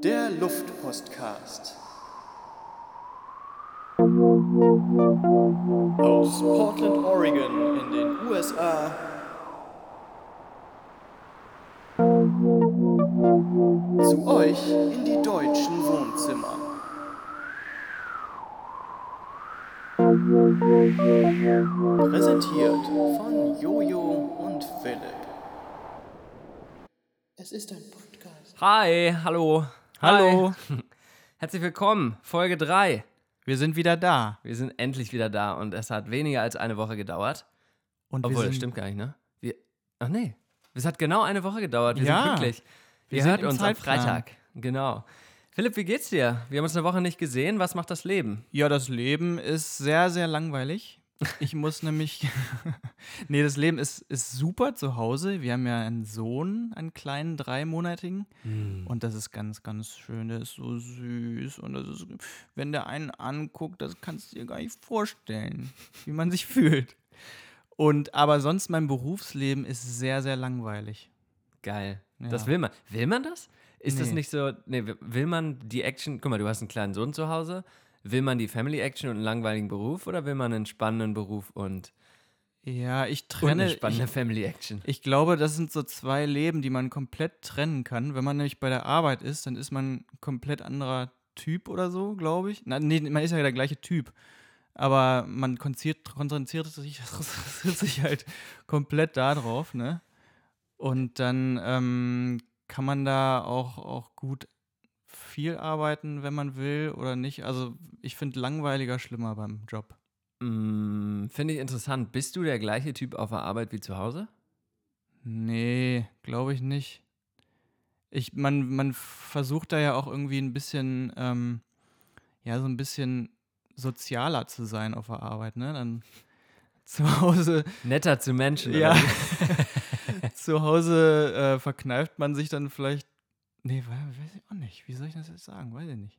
Der Luftpostcast. Aus Portland, Oregon in den USA. Zu euch in die deutschen Wohnzimmer. Präsentiert von Jojo und Philipp. Es ist ein Podcast. Hi, hallo. Hallo. Hi. Herzlich willkommen, Folge 3. Wir sind wieder da. Wir sind endlich wieder da und es hat weniger als eine Woche gedauert. Und Obwohl, das stimmt gar nicht, ne? Wir, ach nee, es hat genau eine Woche gedauert. Wir Ja. sind glücklich. Wir Ihr hört uns am. Freitag. Genau. Philipp, wie geht's dir? Wir haben uns eine Woche nicht gesehen. Was macht das Leben? Ja, das Leben ist sehr, sehr langweilig. Ich muss nämlich. nee, das Leben ist, ist super zu Hause. Wir haben ja einen Sohn, einen kleinen dreimonatigen. Und das ist ganz, ganz schön. Der ist so süß. Und das ist, wenn der einen anguckt, das kannst du dir gar nicht vorstellen, wie man sich fühlt. Und aber sonst mein Berufsleben ist sehr, sehr langweilig. Geil. Ja. Das will man. Will man das? Ist das Nee. nicht so, nee, will man die Action, guck mal, du hast einen kleinen Sohn zu Hause. Will man die Family Action und einen langweiligen Beruf oder will man einen spannenden Beruf und, Ja, ich und trenne. ich, spannende Family Action? Ich glaube, das sind so zwei Leben, die man komplett trennen kann. Wenn man nämlich bei der Arbeit ist, dann ist man ein komplett anderer Typ oder so, glaube ich. Na, nee, man ist ja der gleiche Typ. Aber man konzentriert, konzentriert, sich, sich halt komplett darauf, ne? Und dann ähm, kann man da auch, auch gut viel arbeiten, wenn man will oder nicht. Also ich finde langweiliger schlimmer beim Job. Mm, Finde ich interessant. Bist du der gleiche Typ auf der Arbeit wie zu Hause? Nee, glaube ich nicht. Ich, man, man versucht da ja auch irgendwie ein bisschen, ähm, ja, so ein bisschen sozialer zu sein auf der Arbeit, ne? Dann zu Hause, Netter zu Menschen. ja, zu Hause äh, verkneift man sich dann vielleicht. Nee, we- weiß ich auch nicht. Wie soll ich das jetzt sagen? Weiß ich nicht.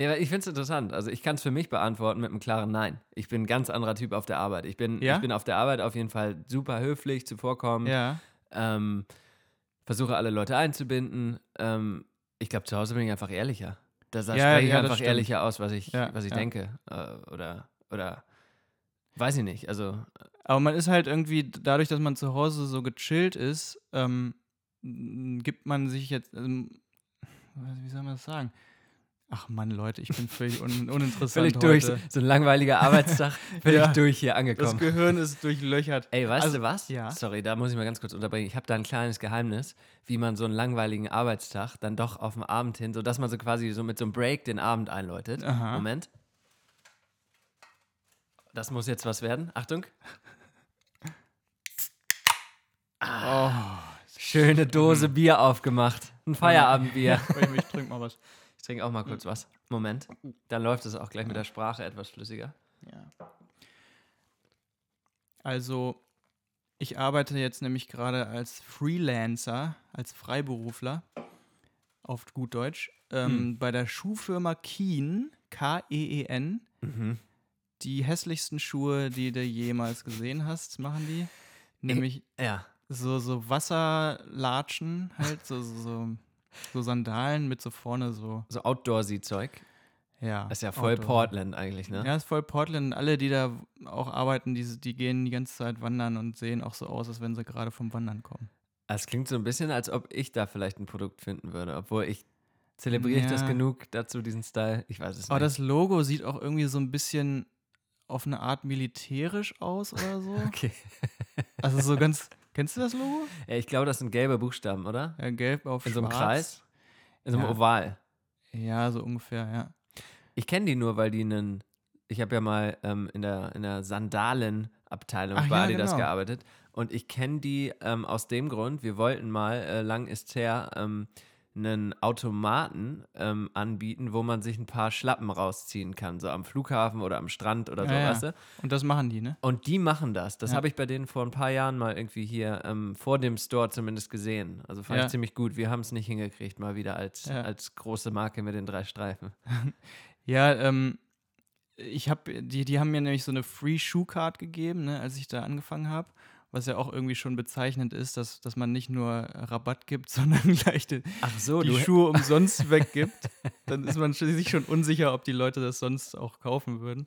Ja, ich finde es interessant. Also ich kann es für mich beantworten mit einem klaren Nein. Ich bin ein ganz anderer Typ auf der Arbeit. Ich bin, Ja? ich bin auf der Arbeit auf jeden Fall super höflich, zuvorkommend. Ja. Ähm, versuche alle Leute einzubinden. Ähm, ich glaube, zu Hause bin ich einfach ehrlicher. Da spreche Ja, ich ja, einfach ehrlicher aus, was ich, was ich denke. Äh, oder, oder weiß ich nicht. Also Aber man ist halt irgendwie, dadurch, dass man zu Hause so gechillt ist, ähm, gibt man sich jetzt, ähm, wie soll man das sagen? Ach Mann, Leute, ich bin völlig un uninteressant völlig heute. durch. So ein langweiliger Arbeitstag, völlig Ja. durch hier Das angekommen. Gehirn ist durchlöchert. Ey, weißt Also, du was? ja. Sorry, da muss ich mal ganz kurz unterbrechen. Ich habe da ein kleines Geheimnis, wie man so einen langweiligen Arbeitstag dann doch auf den Abend hin, so dass man so quasi so mit so einem Break den Abend einläutet. Aha. Moment. Das muss jetzt was werden. Achtung. Oh, Schöne Dose Bier aufgemacht. Ein Feierabendbier. ich, ich trink mal was. Ich trinke auch mal kurz was. Moment. Dann läuft es auch gleich mit der Sprache etwas flüssiger. Ja. Also, ich arbeite jetzt nämlich gerade als Freelancer, als Freiberufler, auf gut Deutsch, ähm, bei der Schuhfirma Keen, K-E-E-N. Mhm. Die hässlichsten Schuhe, die du jemals gesehen hast, machen die. Nämlich Ja. So, so Wasserlatschen, halt, so, so, so, so Sandalen mit so vorne so, So Outdoorsy-Zeug. ja. Das ist ja voll Outdoor. Portland eigentlich, ne? Ja, ist voll Portland. Alle, die da auch arbeiten, die, die gehen die ganze Zeit wandern und sehen auch so aus, als wenn sie gerade vom Wandern kommen. Es klingt so ein bisschen, als ob ich da vielleicht ein Produkt finden würde, obwohl ich zelebriere ich das Ja. genug dazu, diesen Style. Ich weiß es Aber nicht. das Logo sieht auch irgendwie so ein bisschen auf eine Art militärisch aus oder so. okay. Also so ganz. Kennst du das Logo? Ich glaube, das sind gelbe Buchstaben, oder? Ja, gelb auf In so einem. Kreis? In so einem Ja. Oval. Ja, so ungefähr, ja. Ich kenne die nur, weil die einen. Ich habe ja mal ähm, in der, in der Sandalenabteilung Ach bei ja, Adidas genau. gearbeitet. Und ich kenne die ähm, aus dem Grund, wir wollten mal, äh, lang ist her, ähm, einen Automaten ähm, anbieten, wo man sich ein paar Schlappen rausziehen kann, so am Flughafen oder am Strand oder so, Ja, weißt du? Und das machen die, ne? Und die machen das. Das Ja. habe ich bei denen vor ein paar Jahren mal irgendwie hier ähm, vor dem Store zumindest gesehen. Also fand ich ziemlich gut. Wir haben es nicht hingekriegt, mal wieder als, als große Marke mit den drei Streifen. Ja, ähm, ich habe, die, die haben mir nämlich so eine Free Shoe Card gegeben, ne, als ich da angefangen habe. Was ja auch irgendwie schon bezeichnend ist, dass, dass man nicht nur Rabatt gibt, sondern gleich die, Ach so, die Schuhe umsonst weggibt. Dann ist man sich schon unsicher, ob die Leute das sonst auch kaufen würden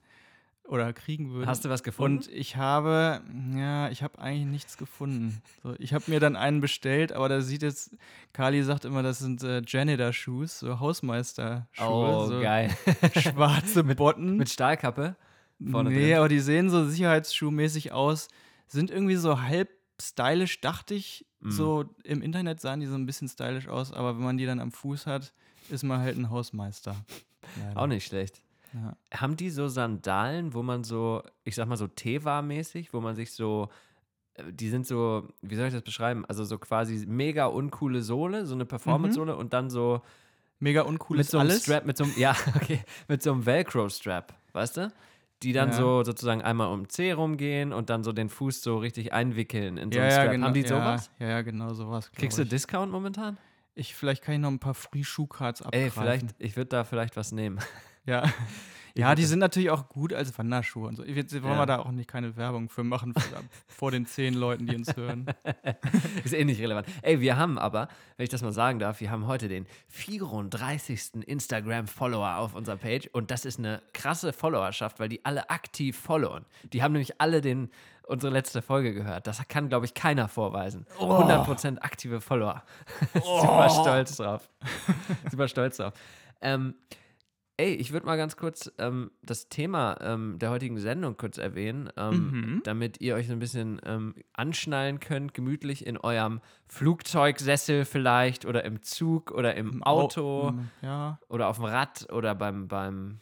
oder kriegen würden. hast du was gefunden? Und ich habe, ja, ich habe eigentlich nichts gefunden. So, ich habe mir dann einen bestellt, aber da sieht jetzt, Kali sagt immer, das sind äh, Janitor-Shoes, so Hausmeister-Schuhe, oh, so geil. schwarze Botten. Mit Stahlkappe? vorne nee, drin. aber die sehen so sicherheitsschuhmäßig aus, sind irgendwie so halb stylisch, dachte ich. Mhm. So im Internet sahen die so ein bisschen stylisch aus, aber wenn man die dann am Fuß hat, ist man halt ein Hausmeister. Leider. Auch nicht schlecht. Ja. Haben die so Sandalen, wo man so, ich sag mal so Teva-mäßig, wo man sich so, äh, die sind so, wie soll ich das beschreiben? Also so quasi mega uncoole Sohle, so eine Performance-Sohle und dann so Mega uncool mit so einem alles. Strap, mit so einem, ja, okay, mit so einem Velcro-Strap, weißt du? Die dann Ja. so sozusagen einmal um den Zeh rumgehen und dann so den Fuß so richtig einwickeln in so ja, einen ja, Strap. genau, Haben die sowas? Ja, ja, genau sowas. Kriegst du ich. Discount momentan? Ich, vielleicht kann ich noch ein paar Free-Schuhcards abgreifen. Ey, vielleicht, ich würde da vielleicht was nehmen. Ja. Ja, die sind natürlich auch gut als Wanderschuhe und so. Jetzt wollen Ja. wir da auch nicht keine Werbung für machen für, vor den zehn Leuten, die uns hören. Ist eh nicht relevant. Ey, wir haben aber, wenn ich das mal sagen darf, wir haben heute den 34. Instagram-Follower auf unserer Page und das ist eine krasse Followerschaft, weil die alle aktiv followen. Die haben nämlich alle den, unsere letzte Folge gehört. Das kann, glaube ich, keiner vorweisen. 100% aktive Follower. Super stolz drauf. Super stolz drauf. Ähm, ey, ich würde mal ganz kurz ähm, das Thema ähm, der heutigen Sendung kurz erwähnen, ähm, Mhm. damit ihr euch so ein bisschen ähm, anschnallen könnt, gemütlich in eurem Flugzeugsessel vielleicht oder im Zug oder im Au- Auto mm, Ja. oder auf dem Rad oder beim, beim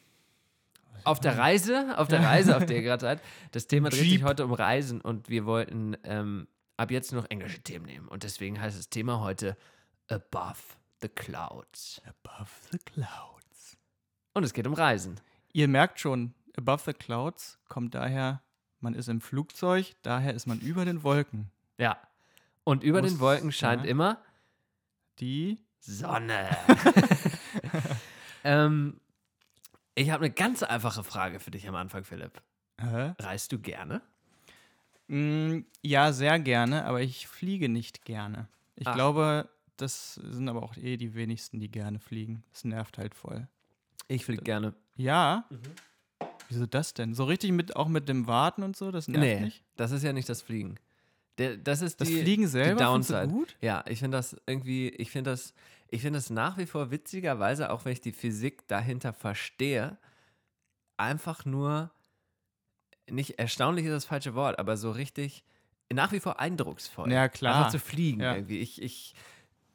auf der Reise, auf der Reise, auf der ihr gerade seid. Das Thema dreht sich heute um Reisen und wir wollten ähm, ab jetzt nur noch englische Themen nehmen. Und deswegen heißt das Thema heute Above the Clouds. Above the clouds. Und es geht um Reisen. Ihr merkt schon, above the clouds kommt daher, man ist im Flugzeug, daher ist man über den Wolken. Ja. Und über Muss- den Wolken scheint ja. immer Die Sonne. ähm, ich habe eine ganz einfache Frage für dich am Anfang, Philipp. Hä? Reist du gerne? Mm, ja, sehr gerne, aber ich fliege nicht gerne. Ich Ach. glaube, das sind aber auch eh die wenigsten, die gerne fliegen. Das nervt halt voll. Ich fliege gerne. Ja? Mhm. Wieso das denn? So richtig mit auch mit dem Warten und so, das nervt Nee, nicht? das ist ja nicht das Fliegen. Der, das ist Das die, Fliegen selber die findest du Downside. gut? Ja, ich finde das irgendwie, ich finde das, ich finde das nach wie vor witzigerweise, auch wenn ich die Physik dahinter verstehe, einfach nur nicht erstaunlich ist das falsche Wort, aber so richtig nach wie vor eindrucksvoll. Ja, klar. Einfach zu fliegen Ja. irgendwie. Ich, ich,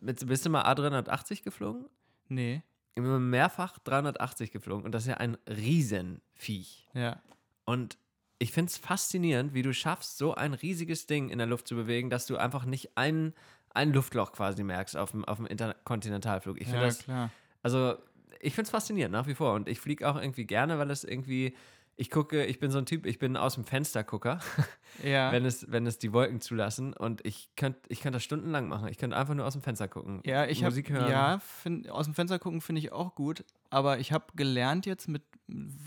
mit, bist du mal A380 geflogen? Nee. Bin mehrfach 380 geflogen und das ist ja ein Riesenviech. Ja. Und ich finde es faszinierend, wie du schaffst, so ein riesiges Ding in der Luft zu bewegen, dass du einfach nicht ein, ein Luftloch quasi merkst auf dem, auf dem Interkontinentalflug. Ich finde ja, das, klar. also ich finde es faszinierend nach wie vor. Und ich fliege auch irgendwie gerne, weil es irgendwie, ich gucke, ich bin so ein Typ, ich bin aus dem Fenstergucker, Ja. wenn, es, wenn es die Wolken zulassen. Und ich könnte ich könnt das stundenlang machen. Ich könnte einfach nur aus dem Fenster gucken. Ja, ich habe Musik hören. ja, find, aus dem Fenster gucken finde ich auch gut, aber ich habe gelernt jetzt mit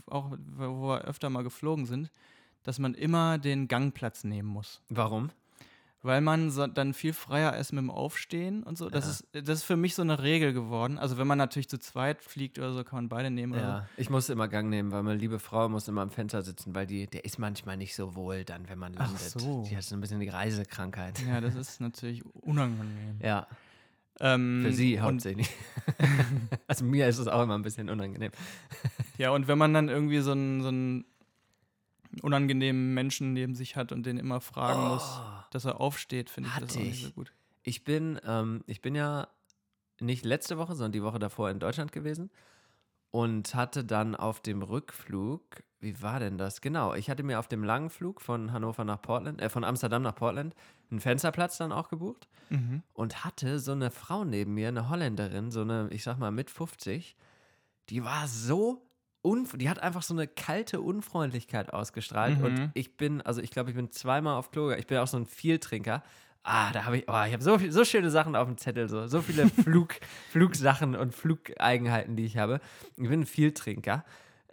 auch wo wir öfter mal geflogen sind, dass man immer den Gangplatz nehmen muss, Warum? Weil man so, dann viel freier ist mit dem Aufstehen und so. Das Ja. ist das ist für mich so eine Regel geworden. Also wenn man natürlich zu zweit fliegt oder so, kann man beide nehmen. Ja, ich muss immer Gang nehmen, weil meine liebe Frau muss immer am Fenster sitzen, weil die, der ist manchmal nicht so wohl dann, wenn man Ach landet. so. Die hat so ein bisschen die Reisekrankheit. so. Ja, das ist natürlich unangenehm. Ja, Ähm, für sie hauptsächlich. also mir ist es auch immer ein bisschen unangenehm. Ja, und wenn man dann irgendwie so einen, so einen unangenehmen Menschen neben sich hat und den immer fragen muss, dass er aufsteht, finde ich das Oh. Auch nicht ich. so gut. Ich bin, ähm, ich bin ja nicht letzte Woche, sondern die Woche davor in Deutschland gewesen und hatte dann auf dem Rückflug, wie war denn das? Genau, ich hatte mir auf dem langen Flug von Hannover nach Portland, äh, von Amsterdam nach Portland, einen Fensterplatz dann auch gebucht. Mhm. und hatte so eine Frau neben mir, eine Holländerin, so eine, ich sag mal, mit 50, die war so, unf die hat einfach so eine kalte Unfreundlichkeit ausgestrahlt Mhm. und ich bin, also ich glaube, ich bin zweimal auf Klo, gegangen. ich bin auch so ein Vieltrinker. Ah, da habe ich, oh, ich habe so, viel- so schöne Sachen auf dem Zettel, so, so viele Flug, Flugsachen und Flugeigenheiten, die ich habe. Ich bin ein Vieltrinker.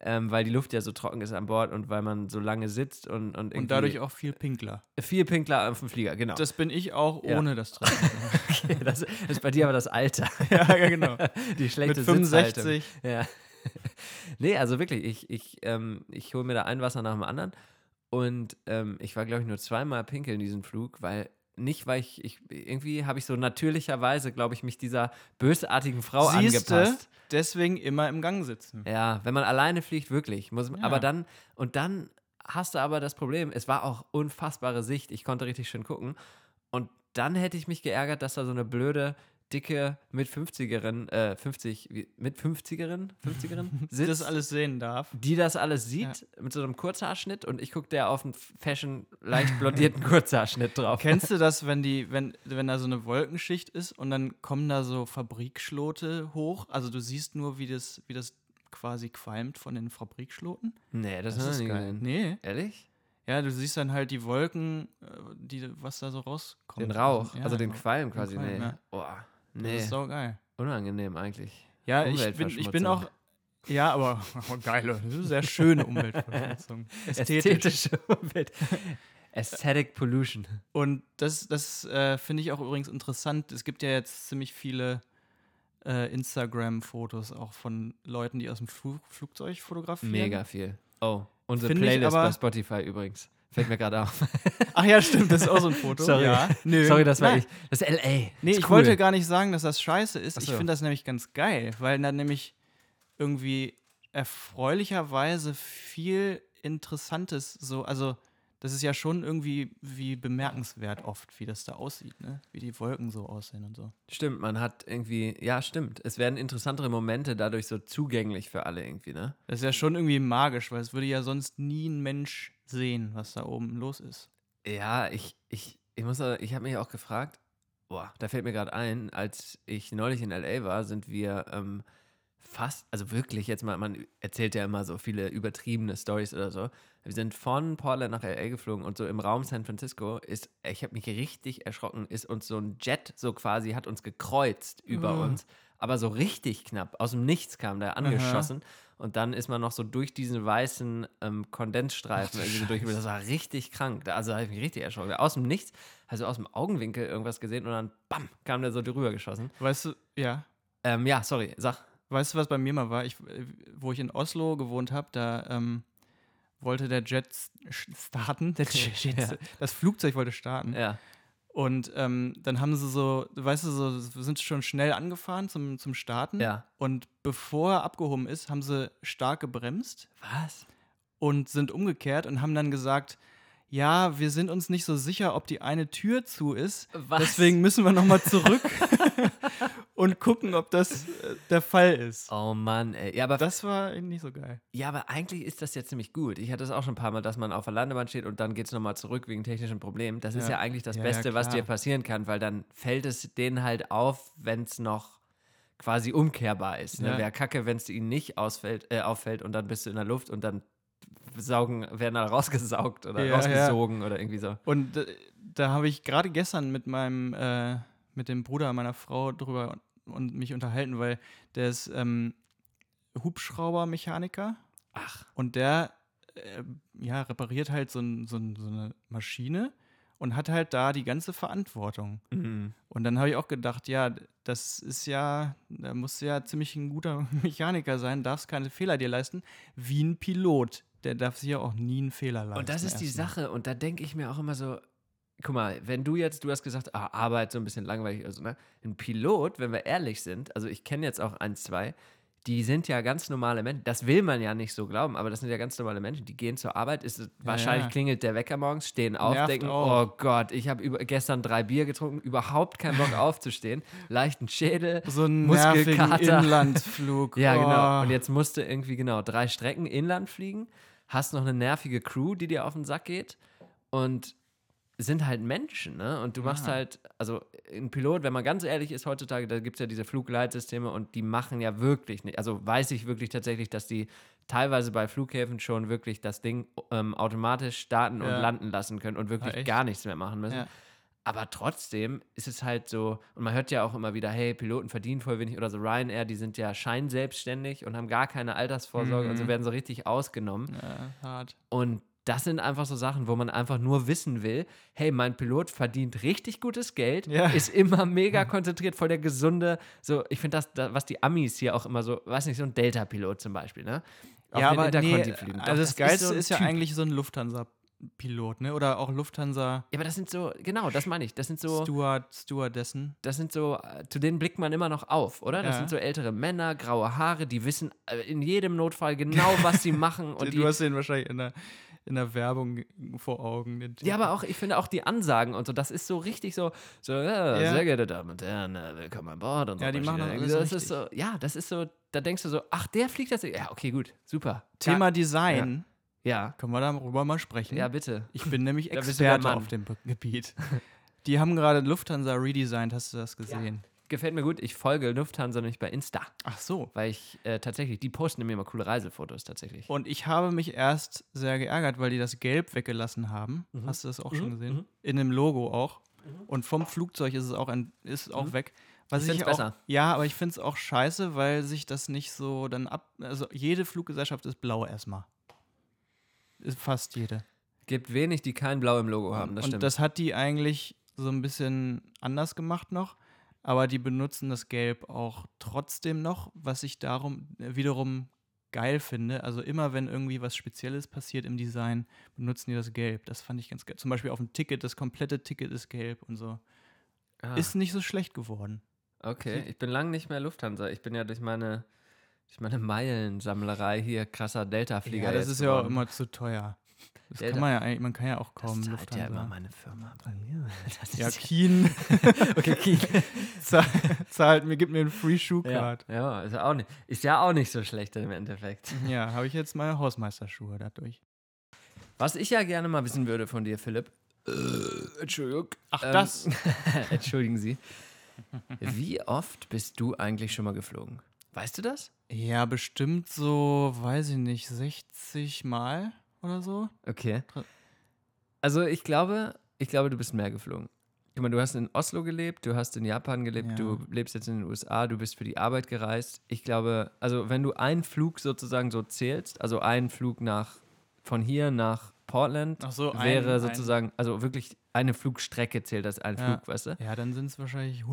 ähm, weil die Luft ja so trocken ist an Bord und weil man so lange sitzt und und, Und dadurch auch viel Pinkler. viel Pinkler auf dem Flieger, genau. Das bin ich auch Ja. ohne das Treffen. Okay, das ist bei dir aber das Alter, ja, ja, genau. die schlechte Mit Sitzhaltung. 65. Ja. nee, also wirklich, ich, ich, ähm, ich hole mir da ein Wasser nach dem anderen. Und ähm, ich war, glaube ich, nur zweimal pinkeln diesen Flug, weil nicht, weil ich, ich irgendwie habe ich so natürlicherweise, glaube ich, mich dieser bösartigen Frau Siehste, angepasst. deswegen immer im Gang sitzen. Ja, wenn man alleine fliegt, wirklich. Muss, Ja. Aber dann, und dann hast du aber das Problem, es war auch unfassbare Sicht, ich konnte richtig schön gucken. Und dann hätte ich mich geärgert, dass da so eine blöde, dicke mit 50erin, äh, 50, wie- mit 50erin, 50erin Die sitzt, das alles sehen darf. die das alles sieht, mit so einem Kurzhaarschnitt und ich gucke der auf einen Fashion leicht blondierten Kurzhaarschnitt drauf. Kennst du das, wenn die, wenn, wenn da so eine Wolkenschicht ist und dann kommen da so Fabrikschlote hoch? Also du siehst nur, wie das, wie das quasi qualmt von den Fabrikschloten. Nee, das, Das ist ist geil. Nee. Ehrlich? Ja, du siehst dann halt die Wolken, äh, die, was da so rauskommt. Den Rauch, Ja, also den. Qualm quasi, Qualm, nee. ja. Boah, Das nee, ist so geil. unangenehm eigentlich. Ja, ich bin, ich bin auch. Ja, aber oh, geile, sehr schöne Umweltverschmutzung. Ästhetisch. Ästhetische Umwelt. Aesthetic Pollution. Und das, das äh, finde ich auch übrigens interessant. Es gibt ja jetzt ziemlich viele äh, Instagram-Fotos auch von Leuten, die aus dem Flug Flugzeug fotografieren. Mega viel. Oh, unsere Playlist aber- bei Spotify übrigens. Fällt mir gerade auf. Ach ja, stimmt, das ist auch so ein Foto. Sorry. Ja. Nö. Sorry, das war Nein. ich. Das ist L.A. Nee, ist ich cool. wollte gar nicht sagen, dass das scheiße ist. Ach Ich so. finde das nämlich ganz geil, weil dann nämlich irgendwie erfreulicherweise viel Interessantes so, also das ist ja schon irgendwie wie bemerkenswert oft, wie das da aussieht, ne? Wie die Wolken so aussehen und so. Stimmt, man hat irgendwie, ja, stimmt. Es werden interessantere Momente dadurch so zugänglich für alle irgendwie, ne? Das ist ja schon irgendwie magisch, weil es würde ja sonst nie ein Mensch sehen, was da oben los ist. Ja, ich, ich, ich muss, ich habe mich auch gefragt, boah, da fällt mir gerade ein, als ich neulich in L.A. war, sind wir ähm, fast, also wirklich jetzt mal, man erzählt ja immer so viele übertriebene Stories oder so. Wir sind von Portland nach L.A. geflogen und so im Raum San Francisco ist, ich habe mich richtig erschrocken, ist uns so ein Jet so quasi, hat uns gekreuzt über Oh. uns, aber so richtig knapp, aus dem Nichts kam der angeschossen. Und dann ist man noch so durch diesen weißen ähm, Kondensstreifen irgendwie so durch. Das war richtig krank. Also da habe ich mich richtig erschrocken. Aus dem Nichts, also aus dem Augenwinkel irgendwas gesehen und dann bam, kam der so drüber geschossen. Weißt du, ja. Ähm, ja, sorry, sag. Weißt du, was bei mir mal war? Ich, äh, wo ich in Oslo gewohnt habe, da ähm, wollte der Jet starten. Der Jet, Ja. Das Flugzeug wollte starten. Ja. Und ähm, dann haben sie so, weißt du, so, sind schon schnell angefahren zum, zum Starten. Ja. Und bevor er abgehoben ist, haben sie stark gebremst Was? und sind umgekehrt und haben dann gesagt, ja, wir sind uns nicht so sicher, ob die eine Tür zu ist. Was? Deswegen müssen wir nochmal zurück und gucken, ob das äh, der Fall ist. Oh Mann, ey. Ja aber, Das war nicht so geil. ja, aber eigentlich ist das ja ziemlich gut. Ich hatte es auch schon ein paar Mal, dass man auf der Landebahn steht und dann geht es nochmal zurück wegen technischen Problemen. Das ist Ja. ja eigentlich das Ja, ja, Beste, was klar. dir passieren kann, weil dann fällt es denen halt auf, wenn es noch quasi umkehrbar ist. Ne? Ja. Wäre kacke, wenn es ihnen nicht ausfällt, äh, auffällt und dann bist du in der Luft und dann saugen, werden dann rausgesaugt oder Ja, ja. rausgesogen oder irgendwie so. Und äh, da habe ich gerade gestern mit meinem, äh, mit dem Bruder meiner Frau drüber und, und mich unterhalten, weil der ist ähm, Hubschraubermechaniker Ach, und der äh, ja, repariert halt so, ein, so, ein, so eine Maschine und hat halt da die ganze Verantwortung. mhm. Und dann habe ich auch gedacht, ja, das ist ja, da musst du ja ziemlich ein guter Mechaniker sein, darfst keine Fehler dir leisten, wie ein Pilot. Der darf sich ja auch nie einen Fehler leisten. Und das ist die. Sache. Und da denke ich mir auch immer so, guck mal, wenn du jetzt, du hast gesagt, ah, Arbeit so ein bisschen langweilig, also, ne? Ein Pilot, wenn wir ehrlich sind, also ich kenne jetzt auch eins, zwei, die sind ja ganz normale Menschen. Das will man ja nicht so glauben, aber das sind ja ganz normale Menschen. Die gehen zur Arbeit, ist, wahrscheinlich ja. klingelt der Wecker morgens, stehen auf, Nervt denken, auch. oh Gott, ich habe gestern drei Bier getrunken, überhaupt keinen Bock aufzustehen, leichten Schädel, So einen Muskelkater. Inlandsflug. Ja, genau. Oh. Und jetzt musst du irgendwie genau drei Strecken inland fliegen, hast noch eine nervige Crew, die dir auf den Sack geht und sind halt Menschen, ne? Und du machst Ja. halt, also ein Pilot, wenn man ganz ehrlich ist heutzutage, da gibt es ja diese Flugleitsysteme und die machen ja wirklich nicht, also weiß ich wirklich tatsächlich, dass die teilweise bei Flughäfen schon wirklich das Ding ähm, automatisch starten und Ja. landen lassen können und wirklich echt? gar nichts mehr machen müssen. Aber trotzdem ist es halt so, und man hört ja auch immer wieder, hey, Piloten verdienen voll wenig oder so Ryanair, die sind ja scheinselbstständig und haben gar keine Altersvorsorge und so Mhm. werden so richtig ausgenommen. Ja, hart. Und das sind einfach so Sachen, wo man einfach nur wissen will, hey, mein Pilot verdient richtig gutes Geld, Ja. ist immer mega konzentriert, voll der gesunde, so, ich finde das, da, was die Amis hier auch immer so, weiß nicht, so ein Delta-Pilot zum Beispiel, ne? Auf ja, aber nee. Doch, also das, ist Geilste so ist, ja Typ. eigentlich so ein Lufthansa-Pilot, ne? Oder auch Lufthansa Ja, aber das sind so, genau, das meine ich. Das sind so, Steward, Stewardessen. das sind so, äh, zu denen blickt man immer noch auf, oder? Das Ja. sind so ältere Männer, graue Haare, die wissen äh, in jedem Notfall genau, was sie machen. Und du die, hast den wahrscheinlich in der, in der Werbung vor Augen. ja, aber auch, ich finde auch die Ansagen und so, das ist so richtig so, so, ja, Ja. sehr geehrte Damen und Herren, äh, willkommen an Bord und so. Ja, die machen das alles das ist so, ja, das ist so, da denkst du so, ach, der fliegt das, ja, okay, gut, super. Thema Design. Ja, Können wir darüber mal sprechen? ja, bitte. Ich bin nämlich Experte auf dem Gebiet. Die haben gerade Lufthansa redesigned, hast du das gesehen? Gefällt mir gut, ich folge Lufthansa nämlich bei Insta, Ach so. weil ich äh, tatsächlich, die posten mir immer coole Reisefotos tatsächlich. Und ich habe mich erst sehr geärgert, weil die das Gelb weggelassen haben. Hast du das auch schon Mhm, gesehen? mhm. In dem Logo auch. Und vom Flugzeug ist es auch, ein, ist auch weg. Was Ich auch, besser. Ja, aber ich finde es auch scheiße, weil sich das nicht so dann ab. Also jede Fluggesellschaft ist blau erstmal. Fast jede. Gibt wenig, die kein Blau im Logo haben, das und stimmt. das hat die eigentlich so ein bisschen anders gemacht noch. Aber die benutzen das Gelb auch trotzdem noch, was ich darum äh, wiederum geil finde. Also immer wenn irgendwie was Spezielles passiert im Design, benutzen die das Gelb. Das fand ich ganz geil. Zum Beispiel auf dem Ticket, das komplette Ticket ist gelb und so. Ah, Ist nicht so schlecht geworden. okay, ich bin lange nicht mehr Lufthansa. Ich bin ja durch meine, durch meine Meilensammlerei hier krasser Delta-Flieger. Ja, das ist ja auch immer zu teuer. Das Delta- kann man ja eigentlich, man kann ja auch Das kaum zahlt Lufthansa. ja immer meine Firma bei mir. Das ja, Keen okay, Kiel. zahl- zahlt mir, gibt mir einen Free Shoe Ja, Card. ja ist, ja auch nicht, ist ja auch nicht so schlecht im Endeffekt. Ja, habe ich jetzt meine Hausmeisterschuhe dadurch. Was ich ja gerne mal wissen würde von dir, Philipp. Äh, Entschuldigung. Ach, Ähm, das. Entschuldigen Sie. Wie oft bist du eigentlich schon mal geflogen? Weißt du das? Ja, bestimmt so, weiß ich nicht, 60 Mal oder so. Okay. Also ich glaube, ich glaube, du bist mehr geflogen. Guck mal, du hast in Oslo gelebt, du hast in Japan gelebt, Ja. du lebst jetzt in den USA, du bist für die Arbeit gereist. Ich glaube, also wenn du einen Flug sozusagen so zählst, also einen Flug nach von hier nach Portland so, ein- wäre ein- sozusagen, also wirklich eine Flugstrecke zählt als ein Ja. Flug, weißt du? Ja, dann sind es wahrscheinlich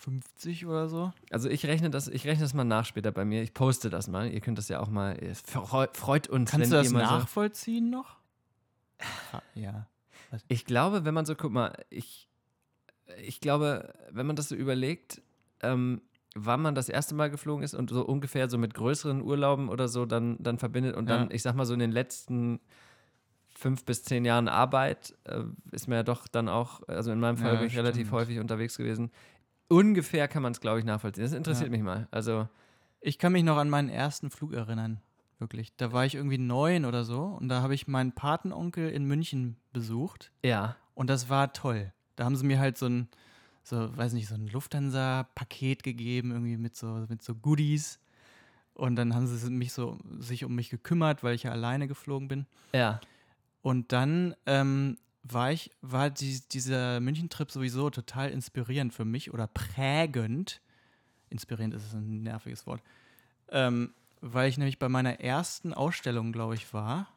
150 oder so. Also ich rechne das, ich rechne das mal nach später bei mir. Ich poste das mal. Ihr könnt das ja auch mal. Freut uns, Kannst wenn du das mal so, nachvollziehen noch? Ja. Ich glaube, wenn man so, guck mal, ich, ich glaube, wenn man das so überlegt, ähm, wann man das erste Mal geflogen ist und so ungefähr so mit größeren Urlauben oder so dann, dann verbindet und dann, Ja. ich sag mal so in den letzten fünf bis zehn Jahren Arbeit äh, ist mir ja doch dann auch, also in meinem Fall Ja, bin ich relativ stimmt. häufig unterwegs gewesen. Ungefähr kann man es, glaube ich, nachvollziehen. Das interessiert Ja. mich mal. Also, Ich kann mich noch an meinen ersten Flug erinnern. Wirklich. Da war ich irgendwie neun oder so und da habe ich meinen Patenonkel in München besucht ja. und das war toll. Da haben sie mir halt so ein, so, weiß nicht, so ein Lufthansa-Paket gegeben, irgendwie mit so, mit so Goodies. Und dann haben sie mich so, sich um mich gekümmert, weil ich ja alleine geflogen bin. Ja. Und dann ähm, war ich, war die, dieser München-Trip sowieso total inspirierend für mich oder prägend. Inspirierend ist ein nerviges Wort. Ähm, weil ich nämlich bei meiner ersten Ausstellung, glaube ich, war,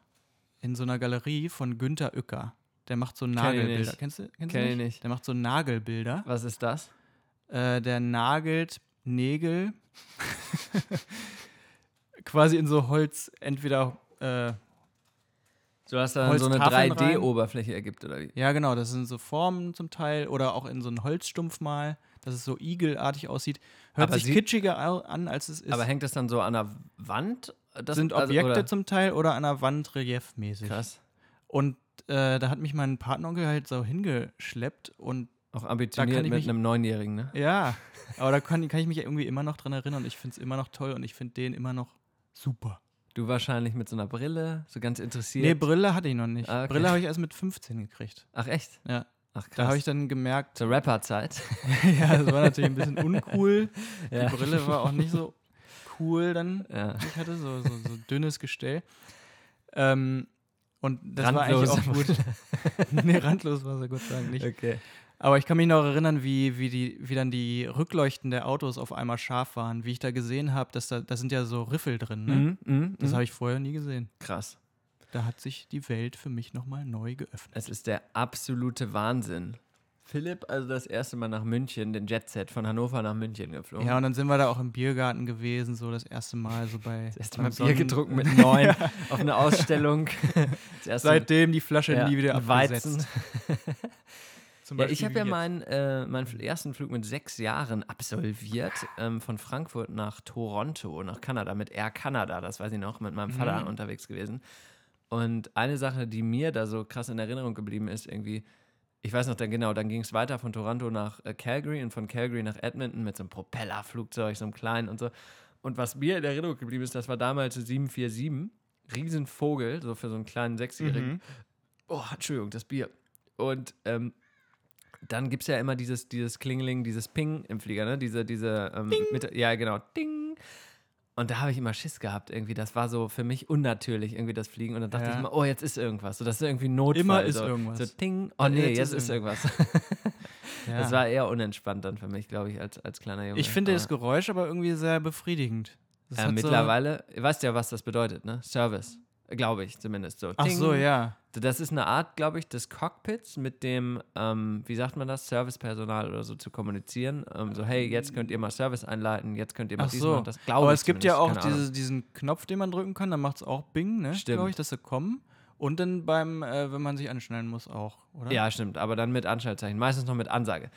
in so einer Galerie von Günter Uecker. Der macht so ich Nagelbilder. Kennst du? Kennst Kenn du ich nicht? nicht. Der macht so Nagelbilder. Was ist das? Äh, der nagelt Nägel quasi in so Holz, entweder äh, Du hast dann so eine Holztafeln rein. 3D-Oberfläche ergibt, oder wie? Ja, genau, das sind so Formen zum Teil oder auch in so einen Holzstumpf mal, dass es so igelartig aussieht. Hört Aber sich kitschiger an, als es ist. Aber hängt das dann so an der Wand? Das sind also, Objekte oder- zum Teil oder an der Wand reliefmäßig. Krass. Und äh, da hat mich mein Partneronkel halt so hingeschleppt und Auch ambitioniert mit mich- einem Neunjährigen, ne? ja, aber da kann, kann ich mich irgendwie immer noch dran erinnern und ich finde es immer noch toll und ich finde den immer noch super. Du wahrscheinlich mit so einer Brille, so ganz interessiert. Nee, Brille hatte ich noch nicht. Ah, okay. Brille habe ich erst mit 15 gekriegt. Ach, echt? Ja. Ach, krass. Da habe ich dann gemerkt, Zur Rapperzeit. ja, das war natürlich ein bisschen uncool. Ja. Die Brille war auch nicht so cool dann. Ja. ich hatte, so, so, so dünnes Gestell. Ähm, und das Randlos. war eigentlich auch gut. nee, randlos war Gott sei Dank nicht. Okay. Aber ich kann mich noch erinnern, wie, wie, die, wie dann die Rückleuchten der Autos auf einmal scharf waren. Wie ich da gesehen habe, dass da, da sind ja so Riffel drin. Ne? Mhm, mhm, Das mhm. habe ich vorher nie gesehen. Krass. Da hat sich die Welt für mich nochmal neu geöffnet. Es ist der absolute Wahnsinn. Philipp, also das erste Mal nach München, den Jetset von Hannover nach München geflogen. Ja, und dann sind wir da auch im Biergarten gewesen, so das erste Mal, so bei. das erste Mal Bier Sonnen- getrunken mit neun auf eine Ausstellung. Seitdem die Flasche ja, nie wieder Weizen. Zum Ja, Beispiel ich habe ja meinen, äh, meinen ersten Flug mit sechs Jahren absolviert, ähm, von Frankfurt nach Toronto, nach Kanada, mit Air Canada, das weiß ich noch, mit meinem Vater Mhm. unterwegs gewesen. Und eine Sache, die mir da so krass in Erinnerung geblieben ist, irgendwie, ich weiß noch dann genau, dann ging es weiter von Toronto nach äh, Calgary und von Calgary nach Edmonton mit so einem Propellerflugzeug, so einem kleinen und so. Und was mir in Erinnerung geblieben ist, das war damals 747, Riesenvogel, so für so einen kleinen Sechsjährigen. Mhm. Oh, Entschuldigung, das Bier. Und ähm, dann gibt es ja immer dieses, dieses Klingeling, dieses Ping im Flieger, ne? Diese, diese, ähm, mit, ja, genau, Ding. Und da habe ich immer Schiss gehabt, irgendwie. Das war so für mich unnatürlich, irgendwie das Fliegen. Und dann dachte Ja. ich immer, oh, jetzt ist irgendwas. So, das ist irgendwie ein Notfall. Immer ist so, irgendwas. So, Ding. Oh, nee, jetzt jetzt, ist irgendwas. Ja. Das war eher unentspannt dann für mich, glaube ich, als, als kleiner Junge. ich finde das Geräusch aber irgendwie sehr befriedigend. Äh, so- mittlerweile, ihr weißt ja, was das bedeutet, ne? Service. Glaube ich zumindest so. Ach so, ja. Das ist eine Art, glaube ich, des Cockpits, mit dem, ähm, wie sagt man das, Servicepersonal oder so zu kommunizieren. Ähm, so, hey, jetzt könnt ihr mal Service einleiten, jetzt könnt ihr mal Ach so. machen. Das glaube Aber es gibt ja auch diese, diesen Knopf, den man drücken kann, dann macht es auch Bing, ne? Stimmt. Glaube ich, dass sie kommen. Und dann beim, äh, wenn man sich anschnallen muss, auch, oder? Ja, stimmt, aber dann mit Anschaltzeichen, meistens noch mit Ansage.